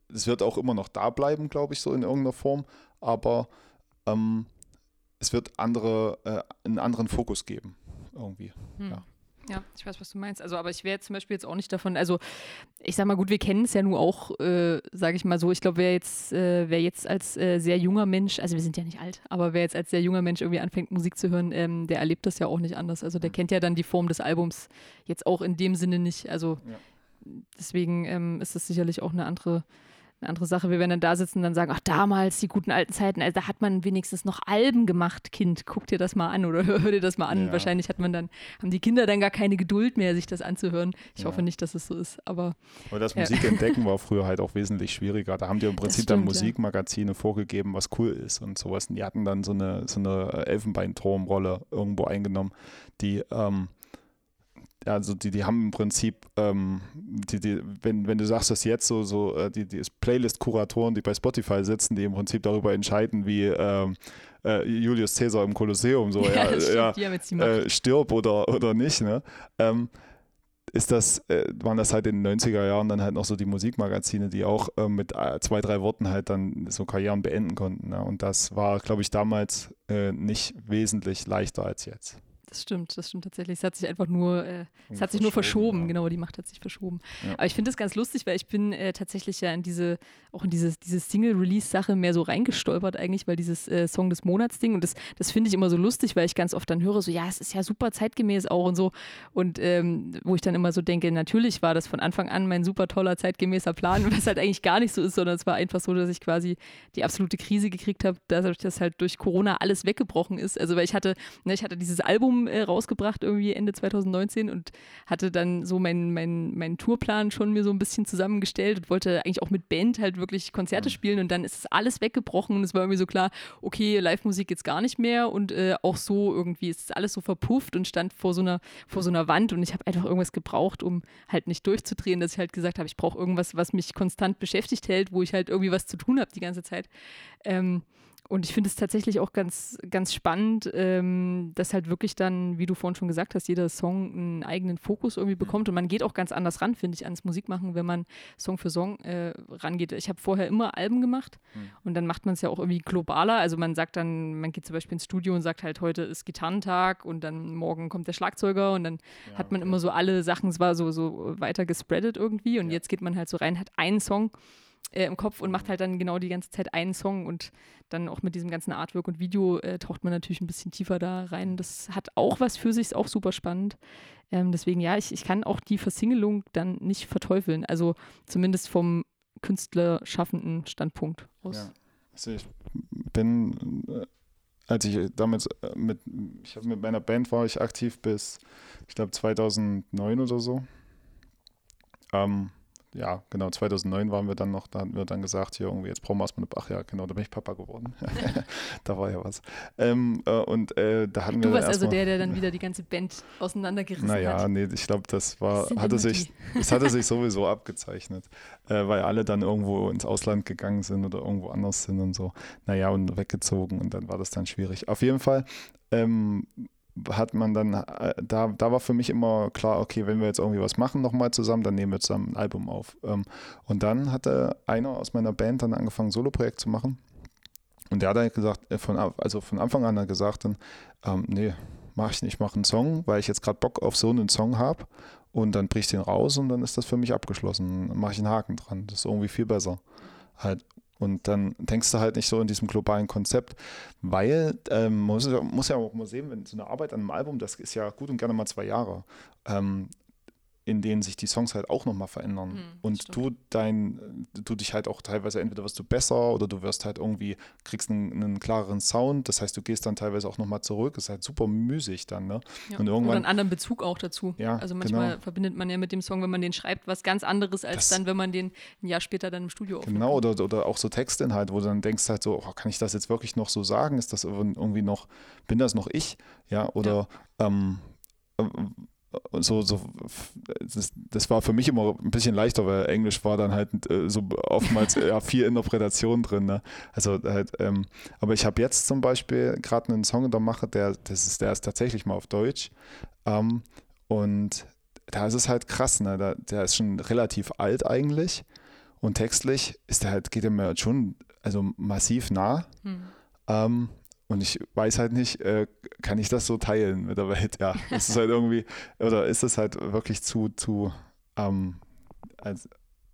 es wird auch immer noch da bleiben, glaube ich, so in irgendeiner Form. Aber ähm, es wird andere, äh, einen anderen Fokus geben. Irgendwie. Hm. Ja. Ja, ich weiß, was du meinst. Also, aber ich wäre zum Beispiel jetzt auch nicht davon, also ich sag mal, gut, wir kennen es ja nur auch, äh, sage ich mal so, ich glaube, wer jetzt, äh, wer jetzt als äh, sehr junger Mensch, also wir sind ja nicht alt, aber wer jetzt als sehr junger Mensch irgendwie anfängt, Musik zu hören, ähm, der erlebt das ja auch nicht anders. Also der kennt ja dann die Form des Albums jetzt auch in dem Sinne nicht. Also ja. deswegen ähm, ist das sicherlich auch eine andere eine andere Sache. Wir werden dann da sitzen und dann sagen, ach damals, die guten alten Zeiten, also da hat man wenigstens noch Alben gemacht, Kind, guck dir das mal an oder hör, dir das mal an. Ja. Wahrscheinlich hat man dann, haben die Kinder dann gar keine Geduld mehr, sich das anzuhören. Ich ja. hoffe nicht, dass es so ist, aber. Aber das Musik entdecken war früher halt auch wesentlich schwieriger. Da haben die im Prinzip stimmt, dann Musikmagazine vorgegeben, was cool ist und sowas. Und die hatten dann so eine, so eine Elfenbeinturmrolle irgendwo eingenommen, die ähm, also die, die haben im Prinzip, ähm, die, die, wenn, wenn du sagst, dass jetzt so, so äh, die, die Playlist-Kuratoren, die bei Spotify sitzen, die im Prinzip darüber entscheiden, wie ähm, äh, Julius Caesar im Kolosseum so ja, ja, ja äh, stirb oder, oder nicht, ne? Ähm, ist das, äh, waren das halt in den 90er Jahren dann halt noch so die Musikmagazine, die auch äh, mit zwei, drei Worten halt dann so Karrieren beenden konnten. Ne? Und das war, glaube ich, damals nicht wesentlich leichter als jetzt. Das stimmt, das stimmt tatsächlich. Es hat sich einfach nur, äh, es hat sich nur verschoben, ja. genau, die Macht hat sich verschoben. Ja. Aber ich finde das ganz lustig, weil ich bin äh, tatsächlich ja in diese, auch in diese, diese Single-Release-Sache mehr so reingestolpert eigentlich, weil dieses äh, Song des Monats-Ding und das, das finde ich immer so lustig, weil ich ganz oft dann höre, so, ja, es ist ja super zeitgemäß auch und so. Und ähm, wo ich dann immer so denke, natürlich war das von Anfang an mein super toller zeitgemäßer Plan, was halt eigentlich gar nicht so ist, sondern es war einfach so, dass ich quasi die absolute Krise gekriegt habe, dadurch, dass halt durch Corona alles weggebrochen ist. Also, weil ich hatte, ne, ich hatte dieses Album äh, rausgebracht, irgendwie Ende 2019 und hatte dann so meinen mein, mein Tourplan schon mir so ein bisschen zusammengestellt und wollte eigentlich auch mit Band halt wirklich Konzerte mhm. spielen und dann ist es alles weggebrochen und es war irgendwie so klar, okay, Live-Musik jetzt gar nicht mehr und äh, auch so irgendwie ist alles so verpufft und stand vor so einer, vor so einer Wand und ich habe einfach irgendwas gebraucht, um halt nicht durchzudrehen, dass ich halt gesagt habe, ich brauche irgendwas, was mich konstant beschäftigt hält, wo ich halt irgendwie was zu tun habe die ganze Zeit. Ähm, und ich finde es tatsächlich auch ganz, ganz spannend, ähm, dass halt wirklich dann, wie du vorhin schon gesagt hast, jeder Song einen eigenen Fokus irgendwie mhm. bekommt. Und man geht auch ganz anders ran, finde ich, ans Musikmachen, wenn man Song für Song äh, rangeht. Ich habe vorher immer Alben gemacht mhm. und dann macht man es ja auch irgendwie globaler. Also man sagt dann, man geht zum Beispiel ins Studio und sagt halt, heute ist Gitarrentag und dann morgen kommt der Schlagzeuger und dann ja, hat man okay. immer so alle Sachen, es war so, so weiter gespreadet irgendwie. Und ja. jetzt geht man halt so rein, hat einen Song äh, im Kopf und macht halt dann genau die ganze Zeit einen Song und dann auch mit diesem ganzen Artwork und Video äh, taucht man natürlich ein bisschen tiefer da rein. Das hat auch was für sich, ist auch super spannend. Ähm, deswegen ja, ich, ich kann auch die Versingelung dann nicht verteufeln. Also zumindest vom künstlerschaffenden Standpunkt aus. Ja. Also ich bin, äh, als ich damals äh, mit, ich mit meiner Band war ich aktiv bis, ich glaube 2009 oder so. Ähm, ja, genau, 2009 waren wir dann noch, da hatten wir dann gesagt, hier irgendwie, jetzt brauchen wir erstmal eine, ach ja, genau, da bin ich Papa geworden. da war ja was. Ähm, äh, und äh, da hatten du wir warst also der, der dann wieder die ganze Band auseinandergerissen naja, hat. Naja, nee, ich glaube, das war, das hatte sich, das hatte sich sowieso abgezeichnet, äh, weil alle dann irgendwo ins Ausland gegangen sind oder irgendwo anders sind und so. Naja, und weggezogen und dann war das dann schwierig. Auf jeden Fall ähm, hat man dann, äh, da, da war für mich immer klar, okay, wenn wir jetzt irgendwie was machen nochmal zusammen, dann nehmen wir zusammen ein Album auf. Ähm, und dann hatte einer aus meiner Band dann angefangen, ein Soloprojekt zu machen. Und der hat dann gesagt, äh, von, also von Anfang an gesagt dann, ähm, nee, mach ich nicht, ich mache einen Song, weil ich jetzt gerade Bock auf so einen Song habe und dann bricht den raus und dann ist das für mich abgeschlossen. Dann mache ich einen Haken dran. Das ist irgendwie viel besser. Halt. Und dann denkst du halt nicht so in diesem globalen Konzept, weil ähm, man muss, muss, ja auch mal sehen, wenn so eine Arbeit an einem Album, das ist ja gut und gerne mal zwei Jahre. Ähm, in denen sich die Songs halt auch nochmal verändern. Mhm, und stimmt. du dein, du dich halt auch teilweise entweder wirst du besser oder du wirst halt irgendwie, kriegst einen, einen klareren Sound. Das heißt, du gehst dann teilweise auch nochmal zurück. Ist halt super müßig dann, ne? Ja. Und irgendwann, oder einen anderen Bezug auch dazu. Ja, also manchmal genau. verbindet man ja mit dem Song, wenn man den schreibt, was ganz anderes, als das, dann, wenn man den ein Jahr später dann im Studio aufnimmt. Genau, oder, oder auch so Textinhalt, wo du dann denkst halt so, oh, kann ich das jetzt wirklich noch so sagen? Ist das irgendwie noch, bin das noch ich? Ja, oder ja. Ähm, so, so das, das, war für mich immer ein bisschen leichter, weil Englisch war dann halt äh, so oftmals ja, viel Interpretation drin. Ne? Also halt, ähm, aber ich habe jetzt zum Beispiel gerade einen Song in der Mache, der, das ist, der ist tatsächlich mal auf Deutsch. Ähm, und da ist es halt krass, ne? Da, der ist schon relativ alt eigentlich und textlich ist der halt, geht er mir schon also massiv nah. Hm. Ähm, und ich weiß halt nicht, äh, kann ich das so teilen mit der Welt? Ja, ist es halt irgendwie, oder ist es halt wirklich zu, zu, ähm, als,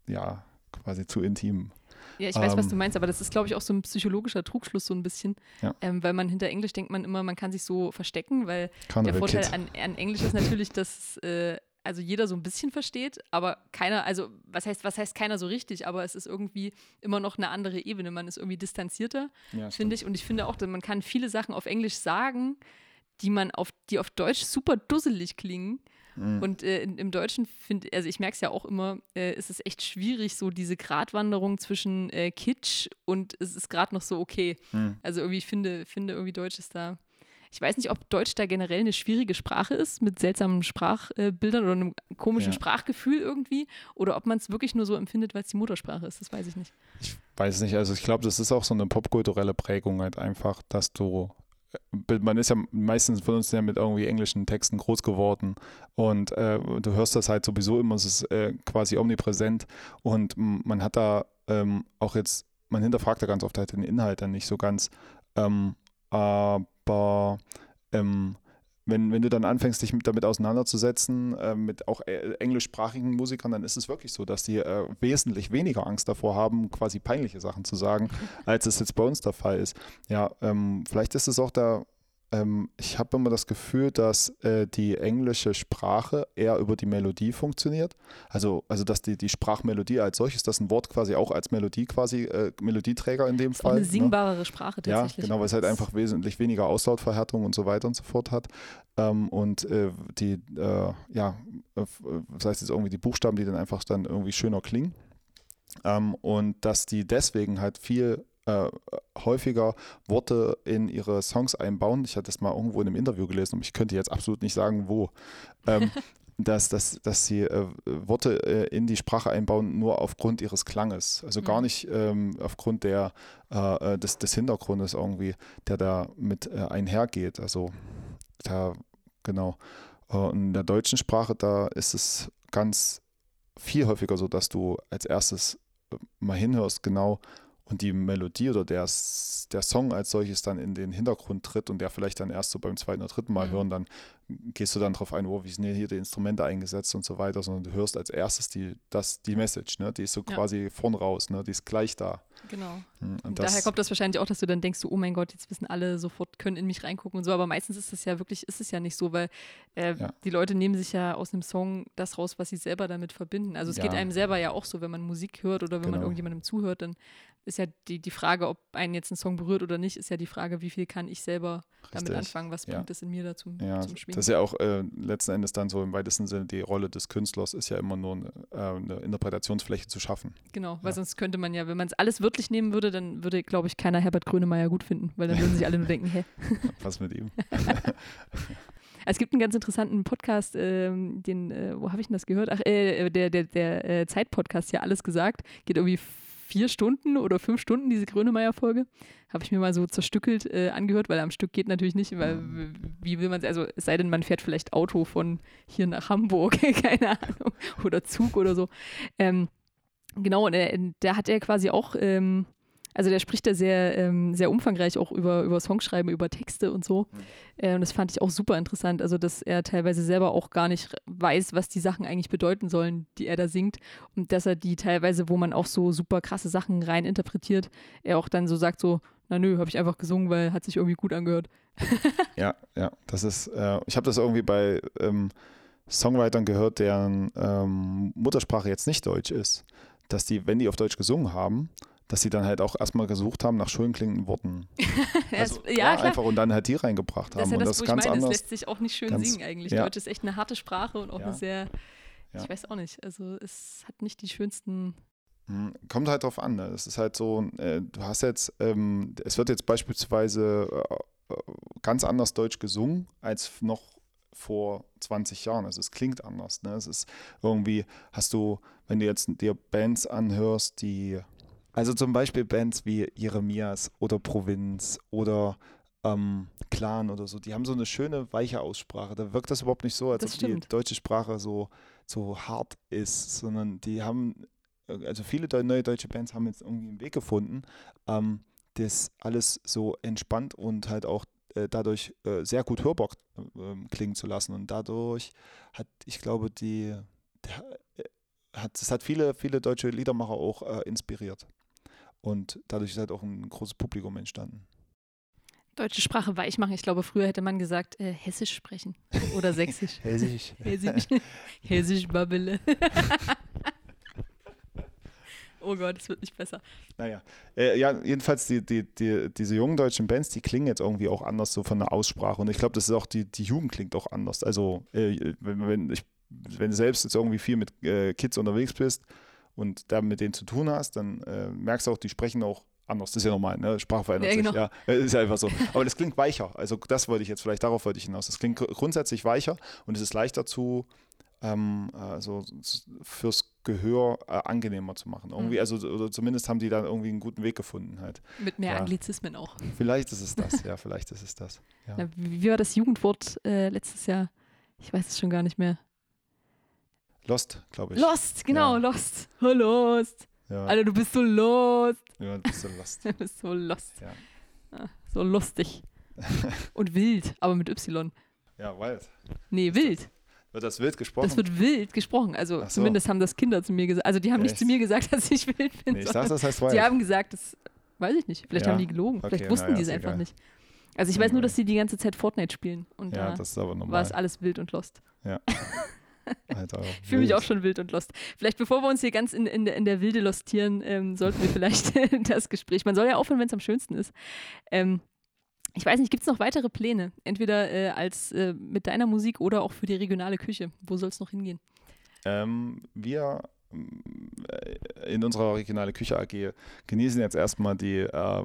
ja, quasi zu intim? Ja, ich weiß, ähm, was du meinst, aber das ist, glaube ich, auch so ein psychologischer Trugschluss so ein bisschen. Ja. Ähm, weil man hinter Englisch denkt man immer, man kann sich so verstecken, weil Carnival der Vorteil an, an, Englisch ist natürlich, dass äh, also jeder so ein bisschen versteht, aber keiner, also was heißt, was heißt keiner so richtig, aber es ist irgendwie immer noch eine andere Ebene. Man ist irgendwie distanzierter, ja, finde ich. Und ich finde auch, dass man kann viele Sachen auf Englisch sagen, die man auf, die auf Deutsch super dusselig klingen. Mhm. Und äh, im Deutschen finde, also ich merke es ja auch immer, äh, ist es echt schwierig, so diese Gratwanderung zwischen äh, Kitsch und es ist gerade noch so okay. Mhm. Also irgendwie finde, finde irgendwie Deutsch ist da ich weiß nicht, ob Deutsch da generell eine schwierige Sprache ist, mit seltsamen Sprachbildern oder einem komischen ja. Sprachgefühl irgendwie, oder ob man es wirklich nur so empfindet, weil es die Muttersprache ist, das weiß ich nicht. Ich weiß nicht, also ich glaube, das ist auch so eine popkulturelle Prägung halt einfach, dass du äh, man ist ja meistens von uns ja mit irgendwie englischen Texten groß geworden und äh, du hörst das halt sowieso immer, es ist äh, quasi omnipräsent und man hat da ähm, auch jetzt, man hinterfragt da ganz oft halt den Inhalt dann nicht so ganz, ähm, aber aber ähm, wenn, wenn du dann anfängst, dich mit, damit auseinanderzusetzen, äh, mit auch äh, englischsprachigen Musikern, dann ist es wirklich so, dass die äh, wesentlich weniger Angst davor haben, quasi peinliche Sachen zu sagen, als es jetzt bei uns der Fall ist. Ja, ähm, vielleicht ist es auch der ähm, ich habe immer das Gefühl, dass äh, die englische Sprache eher über die Melodie funktioniert. Also, also dass die, die Sprachmelodie als solches, dass ein Wort quasi auch als Melodie quasi, äh, Melodieträger in dem Fall. Eine ne? singbarere ne? Sprache tatsächlich. Ja, genau, weil es halt einfach wesentlich weniger Auslautverhärtung und so weiter und so fort hat. Ähm, und äh, die, äh, ja, das äh, heißt jetzt irgendwie die Buchstaben, die dann einfach dann irgendwie schöner klingen. Ähm, und dass die deswegen halt viel äh, häufiger Worte in ihre Songs einbauen. Ich hatte das mal irgendwo in einem Interview gelesen und ich könnte jetzt absolut nicht sagen, wo. Ähm, dass, dass, dass sie äh, Worte äh, in die Sprache einbauen, nur aufgrund ihres Klanges. Also mhm. gar nicht ähm, aufgrund der, äh, äh, des, des Hintergrundes irgendwie, der da mit äh, einhergeht. Also da, genau. Äh, in der deutschen Sprache, da ist es ganz viel häufiger so, dass du als erstes mal hinhörst, genau, und die Melodie oder der, der Song als solches dann in den Hintergrund tritt und der vielleicht dann erst so beim zweiten oder dritten Mal mhm. hören, dann gehst du dann drauf ein, oh, wie sind hier die Instrumente eingesetzt und so weiter, sondern du hörst als erstes die, das, die Message, ne? die ist so ja. quasi vorn raus, ne? die ist gleich da. Genau. Hm, und daher kommt das wahrscheinlich auch, dass du dann denkst, oh mein Gott, jetzt wissen alle sofort, können in mich reingucken und so, aber meistens ist es ja wirklich, ist es ja nicht so, weil äh, ja. die Leute nehmen sich ja aus einem Song das raus, was sie selber damit verbinden. Also es ja. geht einem selber ja auch so, wenn man Musik hört oder wenn genau. man irgendjemandem zuhört, dann ist ja die, die Frage, ob einen jetzt ein Song berührt oder nicht, ist ja die Frage, wie viel kann ich selber Richtig. damit anfangen, was bringt es in mir dazu ja, zum Schwingen. Das ist ja auch äh, letzten Endes dann so im weitesten Sinne, die Rolle des Künstlers ist ja immer nur eine, äh, eine Interpretationsfläche zu schaffen. Genau, weil sonst könnte man ja, wenn man es alles wörtlich nehmen würde, dann würde, glaube ich, keiner Herbert Grönemeyer gut finden, weil dann würden sich alle nur denken, hä? Was mit ihm? Es gibt einen ganz interessanten Podcast, ähm, den, äh, wo habe ich denn das gehört? Ach, äh, der, der, der äh, Zeit-Podcast, ja, alles gesagt. Geht irgendwie vier Stunden oder fünf Stunden, diese Grönemeyer-Folge. Habe ich mir mal so zerstückelt äh, angehört, weil am Stück geht natürlich nicht, weil wie will man es, also es sei denn, man fährt vielleicht Auto von hier nach Hamburg, keine Ahnung, oder Zug oder so. Ähm, genau, und äh, da hat er quasi auch ähm, also der spricht da sehr, ähm, sehr umfangreich auch über, über Songschreiben, über Texte und so. Mhm. Äh, und das fand ich auch super interessant. Also, dass er teilweise selber auch gar nicht weiß, was die Sachen eigentlich bedeuten sollen, die er da singt. Und dass er die teilweise, wo man auch so super krasse Sachen rein interpretiert, er auch dann so sagt, so, na nö, habe ich einfach gesungen, weil hat sich irgendwie gut angehört. ja, ja, das ist, äh, ich habe das irgendwie bei ähm, Songwritern gehört, deren ähm, Muttersprache jetzt nicht Deutsch ist, dass die, wenn die auf Deutsch gesungen haben, dass sie dann halt auch erstmal gesucht haben nach schön klingenden Worten. also, ja, ja einfach und dann halt die reingebracht haben. Das ist ja das, und das wo ganz ich meine, anders. Das lässt sich auch nicht schön ganz, singen eigentlich. Ja. Deutsch ist echt eine harte Sprache und auch ja. eine sehr, ich weiß auch nicht, also es hat nicht die schönsten hm, Kommt halt drauf an. Ne? Es ist halt so, äh, du hast jetzt, ähm, es wird jetzt beispielsweise äh, äh ganz anders Deutsch gesungen als noch vor 20 Jahren. Also es klingt anders. Ne? Es ist irgendwie, hast du, wenn du jetzt dir Bands anhörst, die also zum Beispiel Bands wie Jeremias oder Provinz oder ähm, Clan oder so, die haben so eine schöne, weiche Aussprache. Da wirkt das überhaupt nicht so, als Das ob stimmt. die deutsche Sprache so, so hart ist, sondern die haben, äh, also viele neue deutsche Bands haben jetzt irgendwie einen Weg gefunden, ähm, das alles so entspannt und halt auch äh, dadurch äh, sehr gut hörbar äh, klingen zu lassen. Und dadurch hat, ich glaube, die, der, äh, hat, es hat viele, viele deutsche Liedermacher auch äh, inspiriert. Und dadurch ist halt auch ein großes Publikum entstanden. Deutsche Sprache weich machen. Ich glaube, früher hätte man gesagt, äh, Hessisch sprechen. Oder Sächsisch. Hessisch. Hessisch. Hessisch Babbele. oh Gott, es wird nicht besser. Naja, äh, ja, jedenfalls die, die, die, diese jungen deutschen Bands, die klingen jetzt irgendwie auch anders so von der Aussprache. Und ich glaube, das ist auch, die, die Jugend klingt auch anders. Also, äh, wenn, wenn, ich, wenn du selbst jetzt irgendwie viel mit äh, Kids unterwegs bist und da mit denen zu tun hast, dann äh, merkst du auch, die sprechen auch anders. Das ist ja normal, ne? Sprache verändert Ja, sich. genau. Ja, äh, ist ja einfach so. Aber das klingt weicher. Also, das wollte ich jetzt, vielleicht darauf wollte ich hinaus. Das klingt gr- grundsätzlich weicher und es ist leichter zu. Ähm, also fürs Gehör äh, angenehmer zu machen. Irgendwie, Mhm. also oder zumindest haben die da irgendwie einen guten Weg gefunden halt. Mit mehr Ja. Anglizismen auch. Vielleicht ist es das, ja, vielleicht ist es das. Ja. Na, wie wie war das Jugendwort äh, letztes Jahr? Ich weiß es schon gar nicht mehr. Lost, glaube ich. Lost, genau, Ja. Lost. Oh, Lost. Ja, Alter, du bist so lost. ja du bist so lost. Du bist so lost. Ja. Ah, so lustig. Und wild, aber mit Y. Ja, wild. Nee, wild. Wird das wild gesprochen? Das wird wild gesprochen. Also so. zumindest haben das Kinder zu mir gesagt. Also die haben nicht Echt? zu mir gesagt, dass ich wild bin. nee, ich dachte, das heißt wild. die haben gesagt, das weiß ich nicht. Vielleicht Ja. haben die gelogen. Okay, Vielleicht wussten naja, die es einfach egal. nicht. Also ich weiß nur, dass sie die ganze Zeit Fortnite spielen. Und ja, da das ist aber war normal. es alles wild und lost. Alter, Ich fühle mich auch schon wild und lost. Vielleicht bevor wir uns hier ganz in, in, der- in der Wilde lostieren, ähm, sollten wir vielleicht das Gespräch. Man soll ja aufhören, wenn es am schönsten ist. Ähm, ich weiß nicht, gibt es noch weitere Pläne? Entweder äh, als äh, mit deiner Musik oder auch für die regionale Küche. Wo soll es noch hingehen? Ähm, wir äh, in unserer regionale Küche AG genießen jetzt erstmal die äh,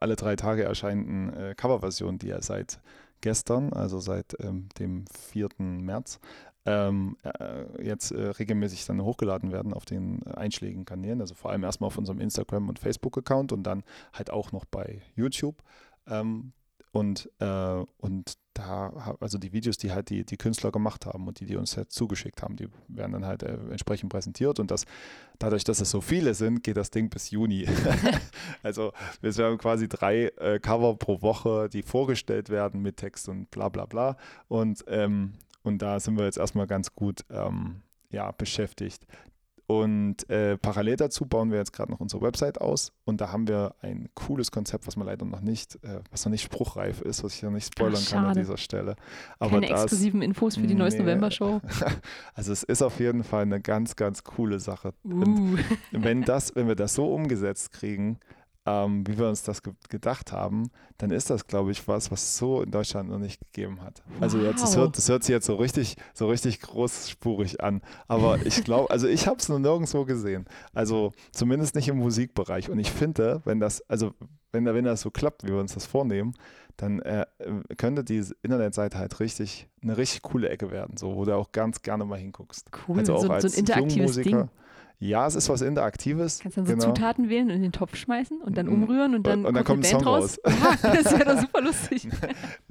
alle drei Tage erscheinenden äh, Coverversionen, die ja seit gestern, also seit ähm, dem 4. März, ähm, äh, jetzt äh, regelmäßig dann hochgeladen werden auf den äh, einschlägigen Kanälen, also vor allem erstmal auf unserem Instagram- und Facebook-Account und dann halt auch noch bei YouTube. Ähm, und, äh, und da, also die Videos, die halt die, die Künstler gemacht haben und die, die uns halt zugeschickt haben, die werden dann halt äh, entsprechend präsentiert und das, dadurch, dass es so viele sind, geht das Ding bis Juni. also wir haben quasi drei äh, Cover pro Woche, die vorgestellt werden mit Text und bla bla bla und, ähm, und da sind wir jetzt erstmal ganz gut ähm, ja, beschäftigt. Und äh, parallel dazu bauen wir jetzt gerade noch unsere Website aus und da haben wir ein cooles Konzept, was man leider noch nicht, äh, was noch nicht spruchreif ist, was ich noch nicht spoilern Ach, kann an dieser Stelle. Aber Keine das, exklusiven Infos für die Neues Nee. November-Show. also es ist auf jeden Fall eine ganz, ganz coole Sache. Und Uh. wenn, das, wenn wir das so umgesetzt kriegen, ähm, wie wir uns das ge gedacht haben, dann ist das, glaube ich, was, was es so in Deutschland noch nicht gegeben hat. Also jetzt, das Wow. hört, das hört sich jetzt so richtig, so richtig großspurig an. Aber ich glaube, also ich habe es noch nirgendwo gesehen. Also zumindest nicht im Musikbereich. Und ich finde, wenn das, also wenn, wenn das so klappt, wie wir uns das vornehmen, dann äh, könnte diese Internetseite halt richtig, eine richtig coole Ecke werden, so, wo du auch ganz gerne mal hinguckst. Cool, Also auch so, als so ein interaktives. Ding. Ja, es ist was Interaktives. Kannst dann so genau. Zutaten wählen und in den Topf schmeißen und dann Mhm. umrühren und dann, Und- und dann kommt, kommt ein Band Song raus. Ja, das wäre doch super lustig.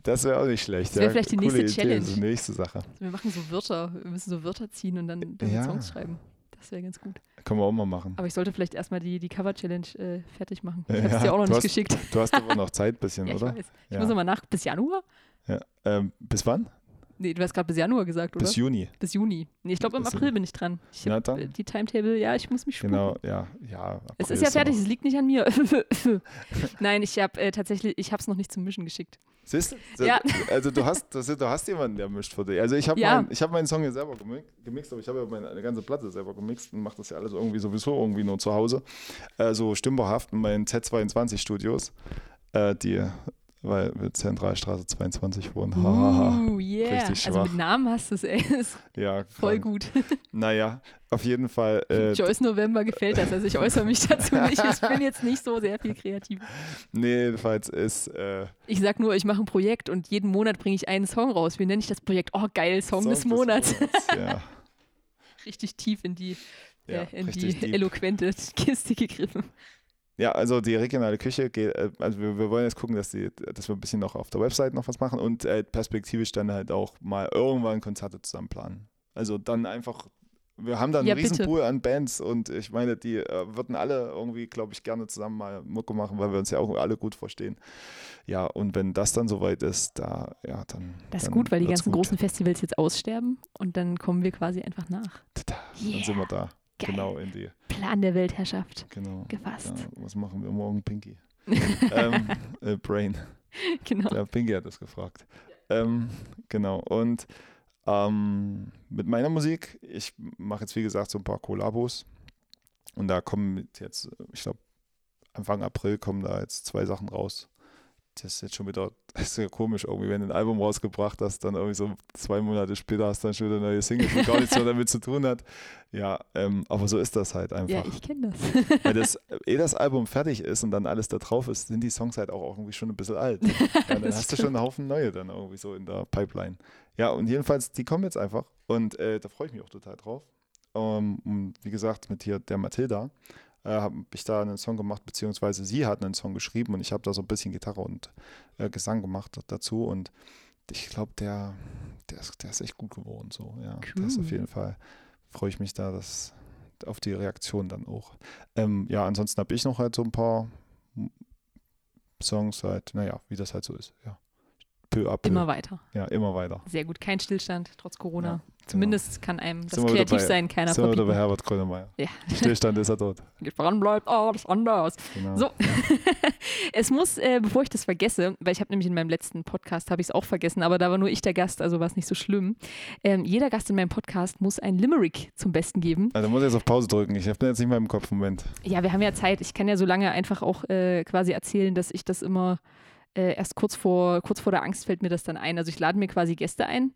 Das wäre auch nicht schlecht. Das wäre ja. vielleicht die nächste Idee, Challenge. Die nächste Sache. Also wir machen so Wörter, wir müssen so Wörter ziehen und dann, dann Ja. Songs schreiben. Das wäre ganz gut. Können wir auch mal machen. Aber ich sollte vielleicht erstmal die, die Cover-Challenge äh, fertig machen. Ich Ja, habe es dir auch noch nicht hast- geschickt. Du hast aber noch Zeit ein bisschen, Ja, ich oder? weiß. Ich Ja. muss nochmal nach. Bis Januar? Ja. Ähm, bis wann? Nee, du hast gerade bis Januar gesagt, oder? Bis Juni. Bis Juni. Nee, ich glaube im April bin ich dran. Ich Na dann. äh, die Timetable, ja, ich muss mich spucken. Genau, ja. ja Es April ist ja fertig, es liegt nicht an mir. Nein, ich habe äh, tatsächlich, ich habe es noch nicht zum Mischen geschickt. Siehst du? Ja. Also du hast, das, du hast jemanden, der mischt für dich. Also ich habe Ja. mein, ich hab meinen Song ja selber gemi- gemixt, aber ich habe ja meine eine ganze Platte selber gemixt und mache das ja alles irgendwie sowieso irgendwie nur zu Hause. Äh, so stimmbarhaft in meinen Z22 Studios, äh, die, weil wir Zentralstraße 22 wohnen. Uh, yeah. Richtig also mit schwach. Namen hast du es, ey. Ist Ja, voll gut. Naja, auf jeden Fall. Äh, Joyce November gefällt das. Also ich äußere mich dazu nicht. Ich bin jetzt nicht so sehr viel kreativ. nee, jedenfalls ist äh, Ich sag nur, ich mache ein Projekt und jeden Monat bringe ich einen Song raus. Wie nenne ich das Projekt? Oh, geil, Song, des Monats. Monats, Ja, Richtig tief in die, ja äh, in die deep. eloquente Kiste gegriffen. Ja, also die regionale Küche geht, äh, also wir, wir wollen jetzt gucken, dass, die, dass wir ein bisschen noch auf der Website noch was machen und äh, perspektivisch dann halt auch mal irgendwann Konzerte zusammen planen. Also dann einfach, wir haben da einen Ja, riesen bitte. Pool an Bands und ich meine, die äh, würden alle irgendwie, glaube ich, gerne zusammen mal Mucke machen, weil wir uns ja auch alle gut verstehen. Ja, und wenn das dann soweit ist, da, ja, dann. Das ist dann gut, weil die ganzen gut. großen Festivals jetzt aussterben und dann kommen wir quasi einfach nach. Tada, Yeah. Dann sind wir da. Geil. Genau, in die. Plan der Weltherrschaft Genau. gefasst. Ja, was machen wir morgen, Pinky? ähm, äh, Brain. genau. Der Pinky hat das gefragt. Ähm, genau. Und ähm, mit meiner Musik, ich mache jetzt wie gesagt so ein paar Kollabos. Und da kommen jetzt, ich glaube, Anfang April kommen da jetzt zwei Sachen raus. Das ist jetzt schon wieder, das ist ja komisch irgendwie, wenn du ein Album rausgebracht hast, dann irgendwie so zwei Monate später hast du dann schon wieder eine neue Single, die gar nichts mehr damit zu tun hat. Ja, ähm, aber so ist das halt einfach. Ja, ich kenne das. Weil das, ehe das Album fertig ist und dann alles da drauf ist, sind die Songs halt auch irgendwie schon ein bisschen alt. Ja, dann hast du schon einen Haufen neue dann irgendwie so in der Pipeline. Ja, und jedenfalls, die kommen jetzt einfach und äh, da freue ich mich auch total drauf. Ähm, und wie gesagt, mit hier der Mathilda äh, habe ich da einen Song gemacht, beziehungsweise sie hat einen Song geschrieben und ich habe da so ein bisschen Gitarre und äh, Gesang gemacht dazu und ich glaube, der, der, ist, der ist echt gut geworden. So, ja. Der ist auf Cool. jeden Fall, freue ich mich da, dass auf die Reaktion dann auch. Ähm, ja, ansonsten habe ich noch halt so ein paar Songs halt, naja, wie das halt so ist, ja. Peu à peu. Immer weiter. Ja, immer weiter. Sehr gut. Kein Stillstand, trotz Corona. Ja, Zumindest kann einem das Sind wir bei- Kreativsein keiner Sind wir wieder bei verbieten. Herbert Grönemeyer. Ja. Stillstand ist er tot. Dran bleibt alles anders. Genau. So. es muss, äh, bevor ich das vergesse, weil ich habe nämlich in meinem letzten Podcast, habe ich es auch vergessen, aber da war nur ich der Gast, also war es nicht so schlimm. Ähm, jeder Gast in meinem Podcast muss ein Limerick zum Besten geben. Also muss ich jetzt auf Pause drücken. Ich habe jetzt nicht mehr im Kopf. Moment. Ja, wir haben ja Zeit. Ich kann ja so lange einfach auch äh, quasi erzählen, dass ich das immer äh, erst kurz vor, kurz vor der Angst fällt mir das dann ein. Also ich lade mir quasi Gäste ein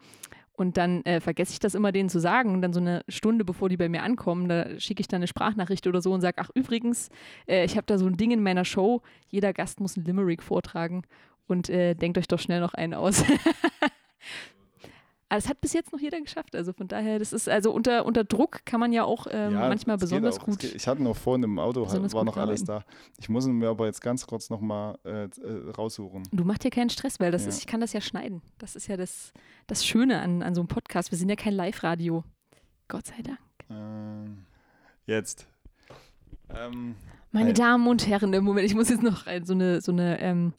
und dann äh, vergesse ich das immer denen zu sagen. Und dann so eine Stunde, bevor die bei mir ankommen, da schicke ich dann eine Sprachnachricht oder so und sage, ach übrigens, äh, ich habe da so ein Ding in meiner Show, jeder Gast muss ein Limerick vortragen und äh, denkt euch doch schnell noch einen aus. Aber das hat bis jetzt noch jeder geschafft. Also von daher, das ist also unter, unter Druck kann man ja auch ähm, Ja, manchmal besonders auch. Gut. Ich hatte noch vorhin im Auto, besonders war noch alles da. Ich muss ihn mir aber jetzt ganz kurz nochmal äh, äh, raussuchen. Du machst dir keinen Stress, weil das Ja. ist, ich kann das ja schneiden. Das ist ja das, das Schöne an, an so einem Podcast. Wir sind ja kein Live-Radio. Gott sei Dank. Ähm, jetzt. Ähm, Meine Hey. Damen und Herren, im Moment, ich muss jetzt noch so eine, so eine, ähm,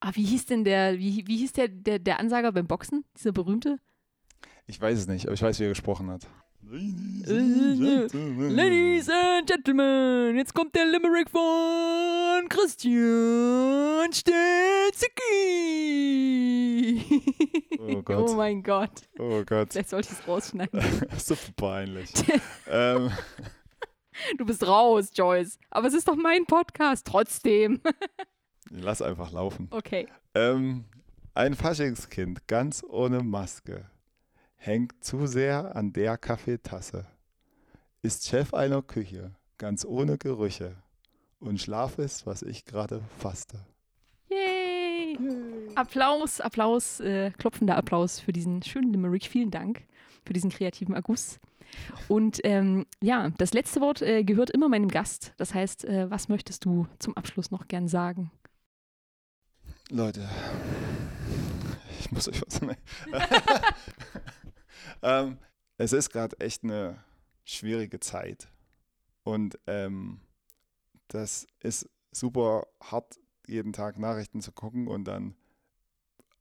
ah, wie hieß denn der, wie, wie hieß der, der, der Ansager beim Boxen? Dieser berühmte? Ich weiß es nicht, aber ich weiß, wie er gesprochen hat. Ladies and Ladies and Gentlemen, jetzt kommt der Limerick von Christian Stelzicki. Oh Gott. oh mein Gott. Oh Gott, Vielleicht sollte ich es rausschneiden. super peinlich. ähm, Du bist raus, Joyce. Aber es ist doch mein Podcast trotzdem. lass einfach laufen. Okay. Ähm, ein Faschingskind, ganz ohne Maske, hängt zu sehr an der Kaffeetasse, ist Chef einer Küche, ganz ohne Gerüche, und Schlaf ist, was ich gerade fasste. Yay. Applaus, Applaus, äh, klopfender Applaus für diesen schönen Limerick. Vielen Dank für diesen kreativen Erguss. Und ähm, ja, das letzte Wort äh, gehört immer meinem Gast. Das heißt, äh, was möchtest du zum Abschluss noch gern sagen? Leute, ich muss euch was ähm, es ist gerade echt eine schwierige Zeit. Und ähm, das ist super hart, jeden Tag Nachrichten zu gucken und dann,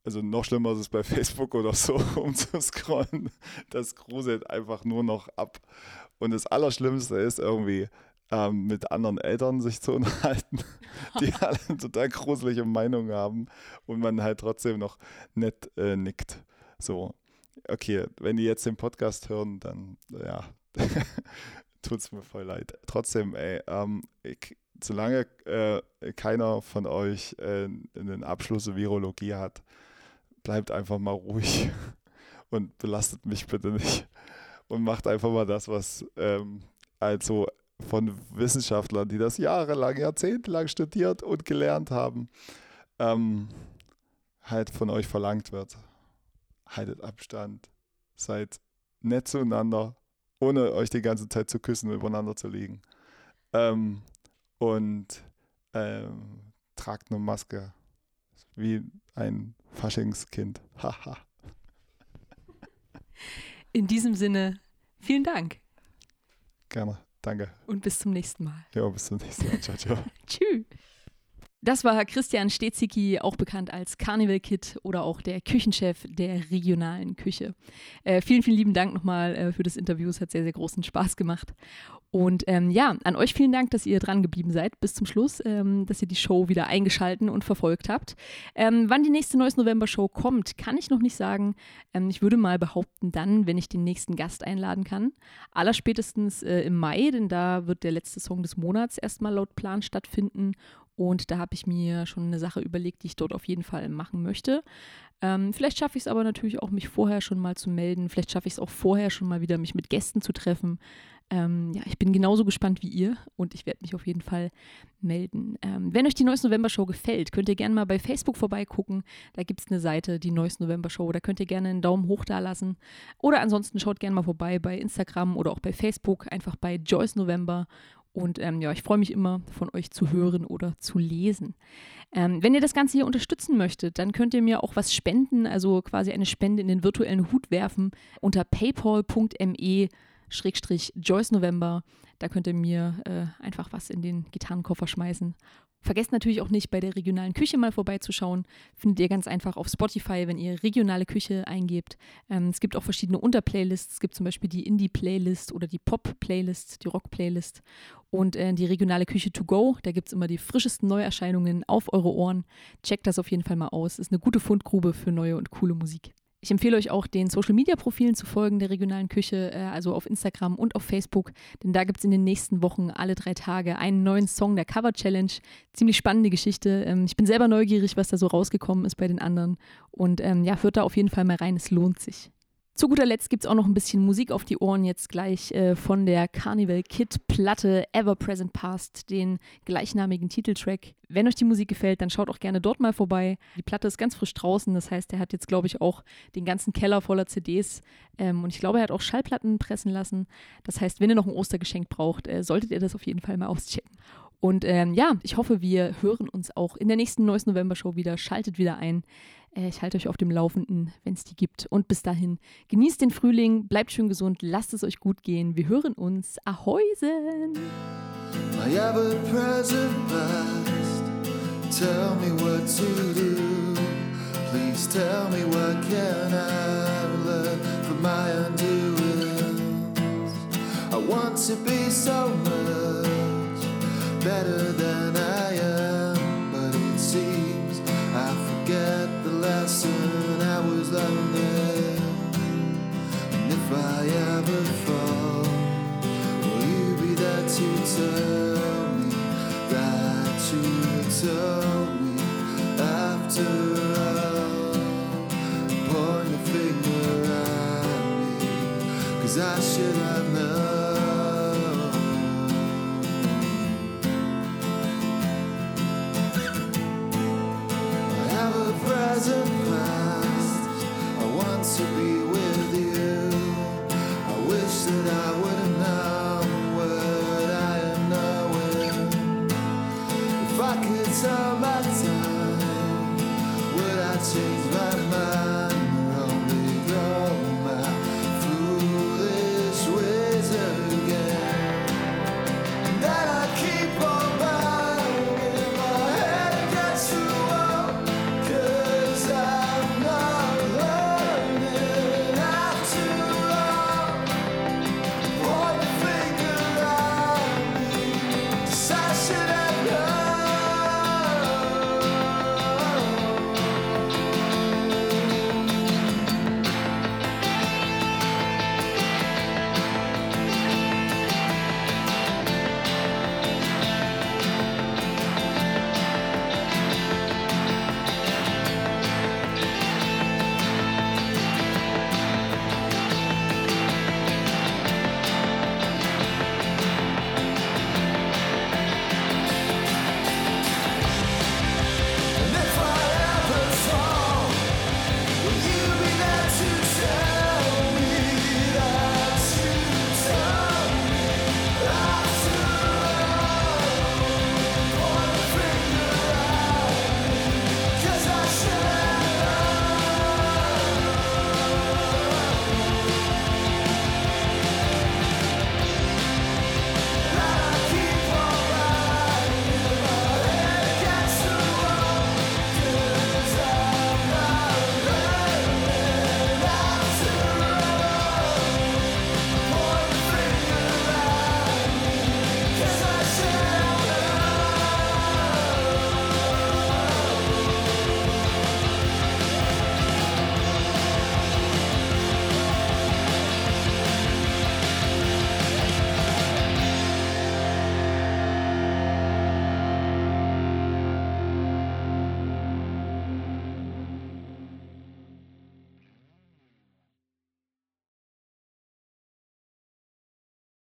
also noch schlimmer ist es bei Facebook oder so, umzuscrollen. Das gruselt einfach nur noch ab. Und das Allerschlimmste ist irgendwie, ähm, mit anderen Eltern sich zu unterhalten, die alle total gruselige Meinungen haben und man halt trotzdem noch nett äh, nickt. So, okay, wenn die jetzt den Podcast hören, dann ja, tut es mir voll leid. Trotzdem, ey, ähm, ich, solange äh, keiner von euch äh, einen Abschluss in Virologie hat, bleibt einfach mal ruhig und belastet mich bitte nicht. Und macht einfach mal das, was ähm, also von Wissenschaftlern, die das jahrelang, jahrzehntelang studiert und gelernt haben, ähm, halt von euch verlangt wird. Haltet Abstand, seid nett zueinander, ohne euch die ganze Zeit zu küssen und übereinander zu liegen. Ähm, und ähm, tragt eine Maske wie ein Faschingskind. Haha. In diesem Sinne, vielen Dank. Gerne, danke. Und bis zum nächsten Mal. Ja, bis zum nächsten Mal. Ciao, ciao. Tschüss. Das war Christian Stezicki, auch bekannt als Carnival Kid oder auch der Küchenchef der regionalen Küche. Äh, vielen, vielen lieben Dank nochmal äh, für das Interview. Es hat sehr, sehr großen Spaß gemacht. Und ähm, ja, an euch vielen Dank, dass ihr dran geblieben seid bis zum Schluss, ähm, dass ihr die Show wieder eingeschalten und verfolgt habt. Ähm, wann die nächste Neues November Show kommt, kann ich noch nicht sagen. Ähm, ich würde mal behaupten, dann, wenn ich den nächsten Gast einladen kann. Allerspätestens äh, im Mai, denn da wird der letzte Song des Monats erstmal laut Plan stattfinden. Und da habe ich mir schon eine Sache überlegt, die ich dort auf jeden Fall machen möchte. Ähm, vielleicht schaffe ich es aber natürlich auch, mich vorher schon mal zu melden. Vielleicht schaffe ich es auch vorher schon mal wieder, mich mit Gästen zu treffen. Ähm, ja, ich bin genauso gespannt wie ihr und ich werde mich auf jeden Fall melden. Ähm, wenn euch die Neues November Show gefällt, könnt ihr gerne mal bei Facebook vorbeigucken. Da gibt es eine Seite, die Neues November Show. Da könnt ihr gerne einen Daumen hoch da lassen. Oder ansonsten schaut gerne mal vorbei bei Instagram oder auch bei Facebook, einfach bei Joyce November und ähm, ja, ich freue mich immer, von euch zu hören oder zu lesen. Ähm, wenn ihr das Ganze hier unterstützen möchtet, dann könnt ihr mir auch was spenden, also quasi eine Spende in den virtuellen Hut werfen unter paypal.me Schrägstrich Joyce November. Da könnt ihr mir äh, einfach was in den Gitarrenkoffer schmeißen. Vergesst natürlich auch nicht, bei der regionalen Küche mal vorbeizuschauen. Findet ihr ganz einfach auf Spotify, wenn ihr regionale Küche eingebt. Ähm, es gibt auch verschiedene Unterplaylists. Es gibt zum Beispiel die Indie-Playlist oder die Pop-Playlist, die Rock-Playlist und äh, die regionale Küche to go. Da gibt es immer die frischesten Neuerscheinungen auf eure Ohren. Checkt das auf jeden Fall mal aus. Ist eine gute Fundgrube für neue und coole Musik. Ich empfehle euch auch, den Social-Media-Profilen zu folgen der regionalen Küche, äh, also auf Instagram und auf Facebook, denn da gibt es in den nächsten Wochen alle drei Tage einen neuen Song der Cover Challenge. Ziemlich spannende Geschichte. Ähm, ich bin selber neugierig, was da so rausgekommen ist bei den anderen. Und ähm, ja, hört da auf jeden Fall mal rein, es lohnt sich. Zu guter Letzt gibt es auch noch ein bisschen Musik auf die Ohren jetzt gleich äh, von der Carnival Kid Platte Ever Present Past, den gleichnamigen Titeltrack. Wenn euch die Musik gefällt, dann schaut auch gerne dort mal vorbei. Die Platte ist ganz frisch draußen, das heißt, er hat jetzt, glaube ich, auch den ganzen Keller voller CDs ähm, und ich glaube, er hat auch Schallplatten pressen lassen. Das heißt, wenn ihr noch ein Ostergeschenk braucht, äh, solltet ihr das auf jeden Fall mal auschecken. Und ähm, ja, ich hoffe, wir hören uns auch in der nächsten Neues November Show wieder. Schaltet wieder ein. Äh, ich halte euch auf dem Laufenden, wenn es die gibt. Und bis dahin, genießt den Frühling, bleibt schön gesund, lasst es euch gut gehen. Wir hören uns. Ahäusen! My ever present past, tell me what to do. Please tell me what can I learn from my undoings. I want to be so much better than I am, but it seems And if I ever fall, will you be there to tell me that you told me after all? Point the finger at me, cause I should have